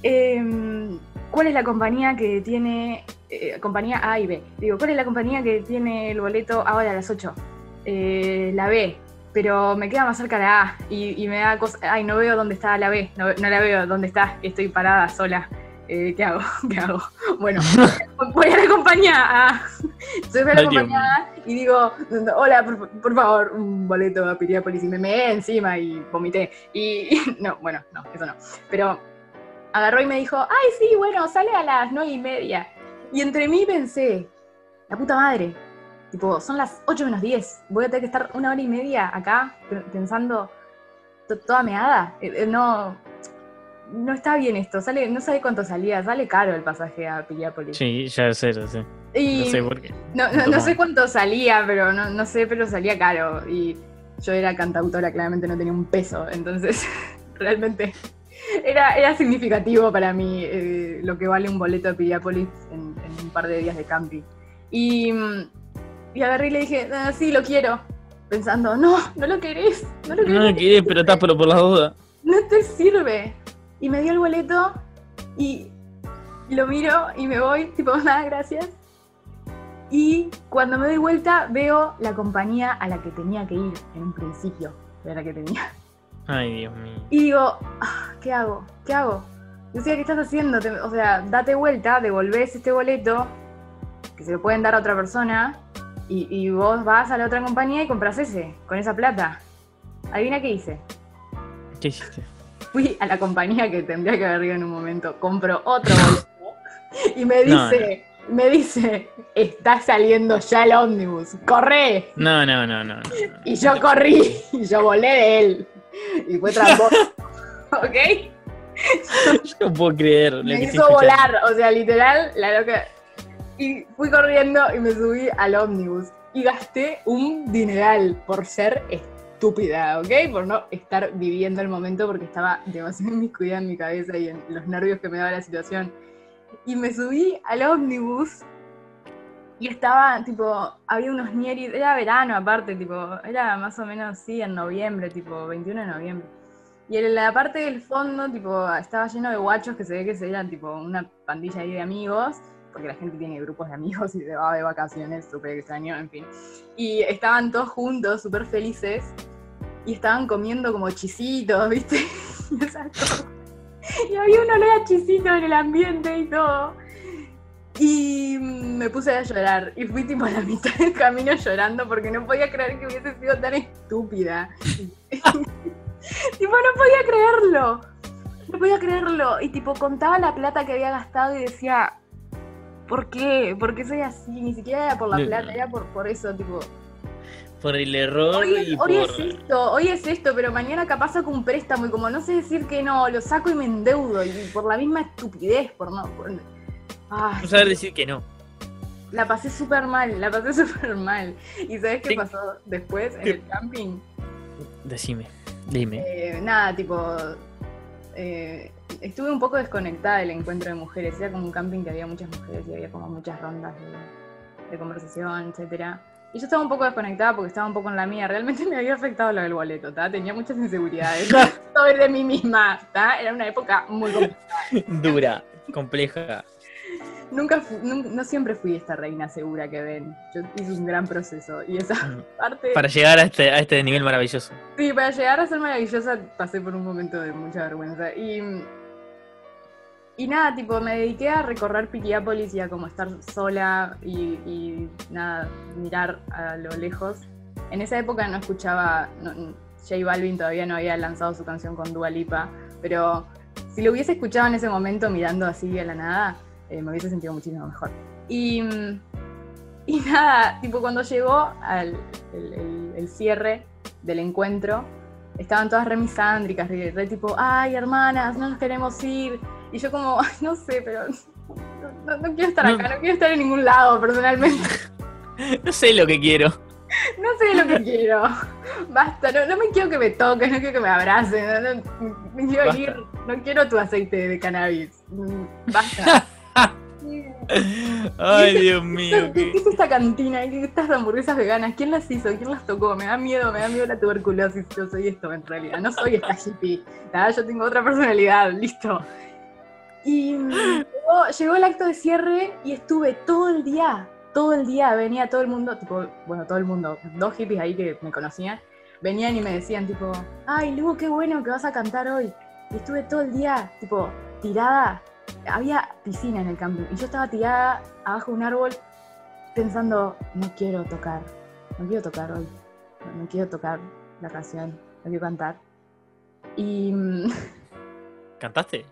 Em, ¿Cuál es la compañía que tiene, eh, compañía A y B? Digo, ¿cuál es la compañía que tiene el boleto ahora a las 8? Eh, la B, pero me queda más cerca la A y, y me da cosa, ay, no veo dónde está la B, no, no la veo dónde está, estoy parada sola. ¿Qué hago? ¿Qué hago? Bueno, voy a la compañía A. Subí a la Ay, Dios compañía A y digo, hola, por, por favor, un boleto a Piriápolis y me meé encima y vomité. Y, y- no, bueno, no, eso no. Pero agarró y me dijo, ay, sí, bueno, sale a las nueve y media. Y entre mí pensé, la puta madre, tipo, son las 8 menos 10, voy a tener que estar una hora y media acá pe- pensando to- toda meada. Eh, eh, no, no está bien esto, sale, no sabe cuánto salía, sale caro el pasaje a Piriápolis. Sí, ya sé, ya sé. Y No sé por qué. no, no- no sé cuánto salía, pero no, no sé, pero salía caro. Y yo era cantautora, claramente no tenía un peso. Entonces, realmente era, era significativo para mí eh, lo que vale un boleto de Piriápolis en, en un par de días de camping. Y, y agarré y le dije, "Ah, sí, lo quiero. Pensando, no, no lo querés, no lo querés. No quedé, pero estás por, por las dudas. no te sirve. Y me dio el boleto y lo miro y me voy, tipo, nada, gracias. Y cuando me doy vuelta veo la compañía a la que tenía que ir en un principio, era la que tenía. Ay, Dios mío. Y digo, "Ah, ¿qué hago? ¿Qué hago? Decía, ¿qué estás haciendo? O sea, date vuelta, devolvés este boleto, que se lo pueden dar a otra persona, y, y vos vas a la otra compañía y compras ese, con esa plata. Adivina qué hice. ¿Qué hiciste? fui a la compañía que tendría que haber ido en un momento, compro otro boleto y me No, dice, me dice, está saliendo ya el ómnibus, corre. No, no, no, no. no, no. Y yo corrí, y yo volé de él. Y fue tramposo. ¿Ok? Yo no puedo creer. Me hizo volar, o sea, literal, la loca. Y fui corriendo y me subí al ómnibus. Y gasté un dineral por ser estúpida, ¿ok? Por no estar viviendo el momento porque estaba demasiado inmiscuida en mi cabeza y en los nervios que me daba la situación. Y me subí al ómnibus y estaba, tipo, había unos nieris, era verano aparte, tipo, era más o menos, sí, en noviembre, tipo, 21 de noviembre. Y en la parte del fondo, tipo, estaba lleno de guachos que se ve que se eran, tipo, una pandilla ahí de amigos, porque la gente tiene grupos de amigos y se va de vacaciones, súper extraño, en fin. Y estaban todos juntos, súper felices, y estaban comiendo como chisitos, ¿viste? y esas cosas. Y había un olor a chisito en el ambiente y todo. Y me puse a llorar. Y fui tipo a la mitad del camino llorando porque no podía creer que hubiese sido tan estúpida. tipo, no podía creerlo. No podía creerlo. Y tipo, contaba la plata que había gastado y decía, ¿por qué? ¿Por qué soy así? Ni siquiera era por la plata, era por, por eso, tipo. Por el error Hoy, y por... hoy es esto, hoy es esto, pero mañana capaz saco un préstamo y como no sé decir que no, lo saco y me endeudo. Y por la misma estupidez, por no. por- Ay, No saber decir que no. la pasé súper mal, la pasé súper mal. ¿Y sabes qué Sí. pasó después en el camping? Decime, dime. Eh, nada, tipo. eh, estuve un poco desconectada del encuentro de mujeres. Era como un camping que había muchas mujeres y había como muchas rondas de, de conversación, etcétera. Y yo estaba un poco desconectada porque estaba un poco en la mía. Realmente me había afectado lo del boleto, ¿tá? Tenía muchas inseguridades sobre de mí misma, ¿tá? Era una época muy complicada. Dura, compleja. Nunca no siempre fui esta reina segura que ven. Yo hice un gran proceso. Y esa Mm. parte. Para llegar a este, a este nivel maravilloso. Sí, para llegar a ser maravillosa pasé por un momento de mucha vergüenza. Y, y nada, tipo, me dediqué a recorrer Piriápolis y a como estar sola y, y nada, mirar a lo lejos. En esa época no escuchaba, no- J Balvin todavía no había lanzado su canción con Dua Lipa, pero si lo hubiese escuchado en ese momento mirando así a la nada, eh, me hubiese sentido muchísimo mejor. Y, y nada, tipo cuando llegó al el- el- el cierre del encuentro, estaban todas re misándricas, re, re tipo, ay hermanas, no nos queremos ir. Y yo como, "Ay, no sé, pero no, quiero estar acá, no quiero estar en ningún lado personalmente. No sé lo que quiero. No sé lo que quiero. Basta, no, no me quiero que me toques, no quiero que me abracen, no, no- me quiero Basta. ir, no quiero tu aceite de cannabis. Mm, Basta. Ay, Dios mío. ¿Qué, qué- qué es esta cantina? ¿Qué estas hamburguesas veganas? ¿Quién las hizo? ¿Quién las tocó? Me da miedo, me da miedo la tuberculosis. Yo soy esto en realidad. No soy esta hippie. ¿tá? Yo tengo otra personalidad, listo. Y llegó, llegó el acto de cierre y estuve todo el día, todo el día, venía todo el mundo, tipo, bueno, todo el mundo, dos hippies ahí que me conocían, venían y me decían tipo, ay Lu, qué bueno que vas a cantar hoy. Y estuve todo el día, tipo, tirada. Había piscina en el camping y yo estaba tirada abajo de un árbol pensando, no quiero tocar, no quiero tocar hoy, no, no quiero tocar la canción, no quiero cantar. Y mm, ¿Cantaste?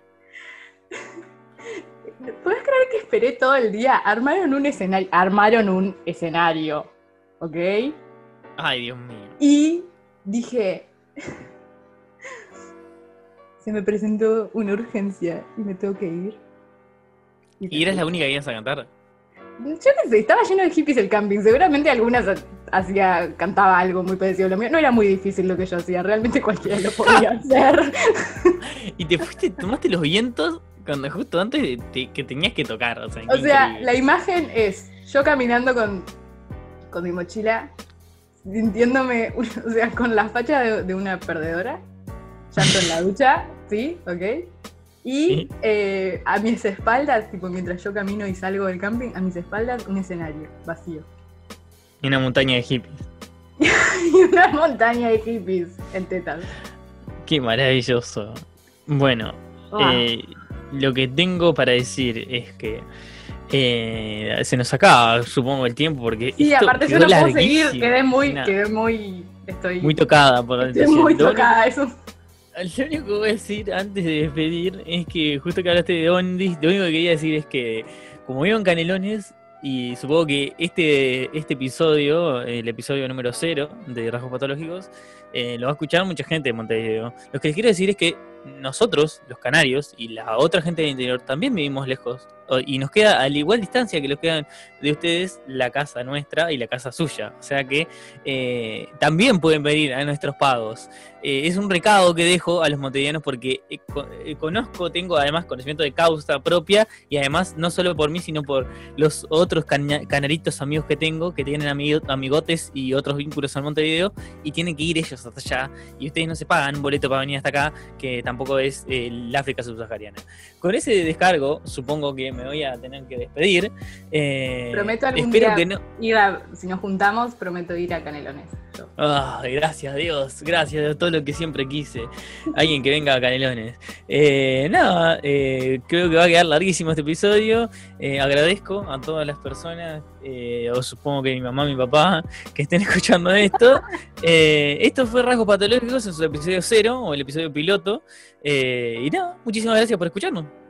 ¿Puedes creer que esperé todo el día? Armaron un escenario, armaron un escenario, ¿ok? Ay, Dios mío. Y dije, se me presentó una urgencia y me tengo que ir. ¿Y eras la única que ibas a cantar? Yo qué sé, estaba lleno de hippies el camping. Seguramente algunas ha- hacía, cantaba algo muy parecido a lo mío. No era muy difícil lo que yo hacía, realmente cualquiera lo podía hacer. Y te fuiste, tomaste los vientos cuando justo antes de, de que tenías que tocar. O sea, O sea, la imagen es yo caminando con, con mi mochila, sintiéndome, o sea, con la facha de, de una perdedora, llanto en la ducha, ¿sí? ¿Ok? Y Sí. eh, a mis espaldas, tipo mientras yo camino y salgo del camping, a mis espaldas un escenario vacío. Y una montaña de hippies. Y una montaña de hippies en tetas. Qué maravilloso. Bueno, eh, lo que tengo para decir es que eh, se nos acaba, supongo, el tiempo porque sí, esto aparte yo no puedo seguir, quedé muy, quedé muy, estoy, muy tocada por la estoy muy tocada, eso. Lo único que voy a decir antes de despedir es que justo que hablaste de Ondis, lo único que quería decir es que como vivo en Canelones y supongo que este, este episodio, el episodio número cero de Rasgos Patológicos, eh, lo va a escuchar mucha gente de Montevideo. Lo que les quiero decir es que nosotros, los canarios, y la otra gente del interior también vivimos lejos y nos queda a la igual distancia que los quedan de ustedes la casa nuestra y la casa suya. O sea que eh, también pueden venir a nuestros pagos. Eh, es un recado que dejo a los montevideanos porque eh, conozco, tengo además conocimiento de causa propia y además no solo por mí, sino por los otros canaritos amigos que tengo que tienen amigotes y otros vínculos al Montevideo y tienen que ir ellos hasta allá y ustedes no se pagan un boleto para venir hasta acá, que tampoco es el África subsahariana. Con ese descargo, supongo que me voy a tener que despedir. prometo algún día que no... ir a, si nos juntamos, prometo ir a Canelones. gracias Dios, gracias de todo lo que siempre quise. Alguien que venga a Canelones. Eh, nada, eh, creo que va a quedar larguísimo este episodio. Eh, agradezco a todas las personas, o supongo que mi mamá, mi papá, que estén escuchando esto. esto fue Rasgos Patológicos en su episodio cero, o el episodio piloto. y nada, muchísimas gracias por escucharnos.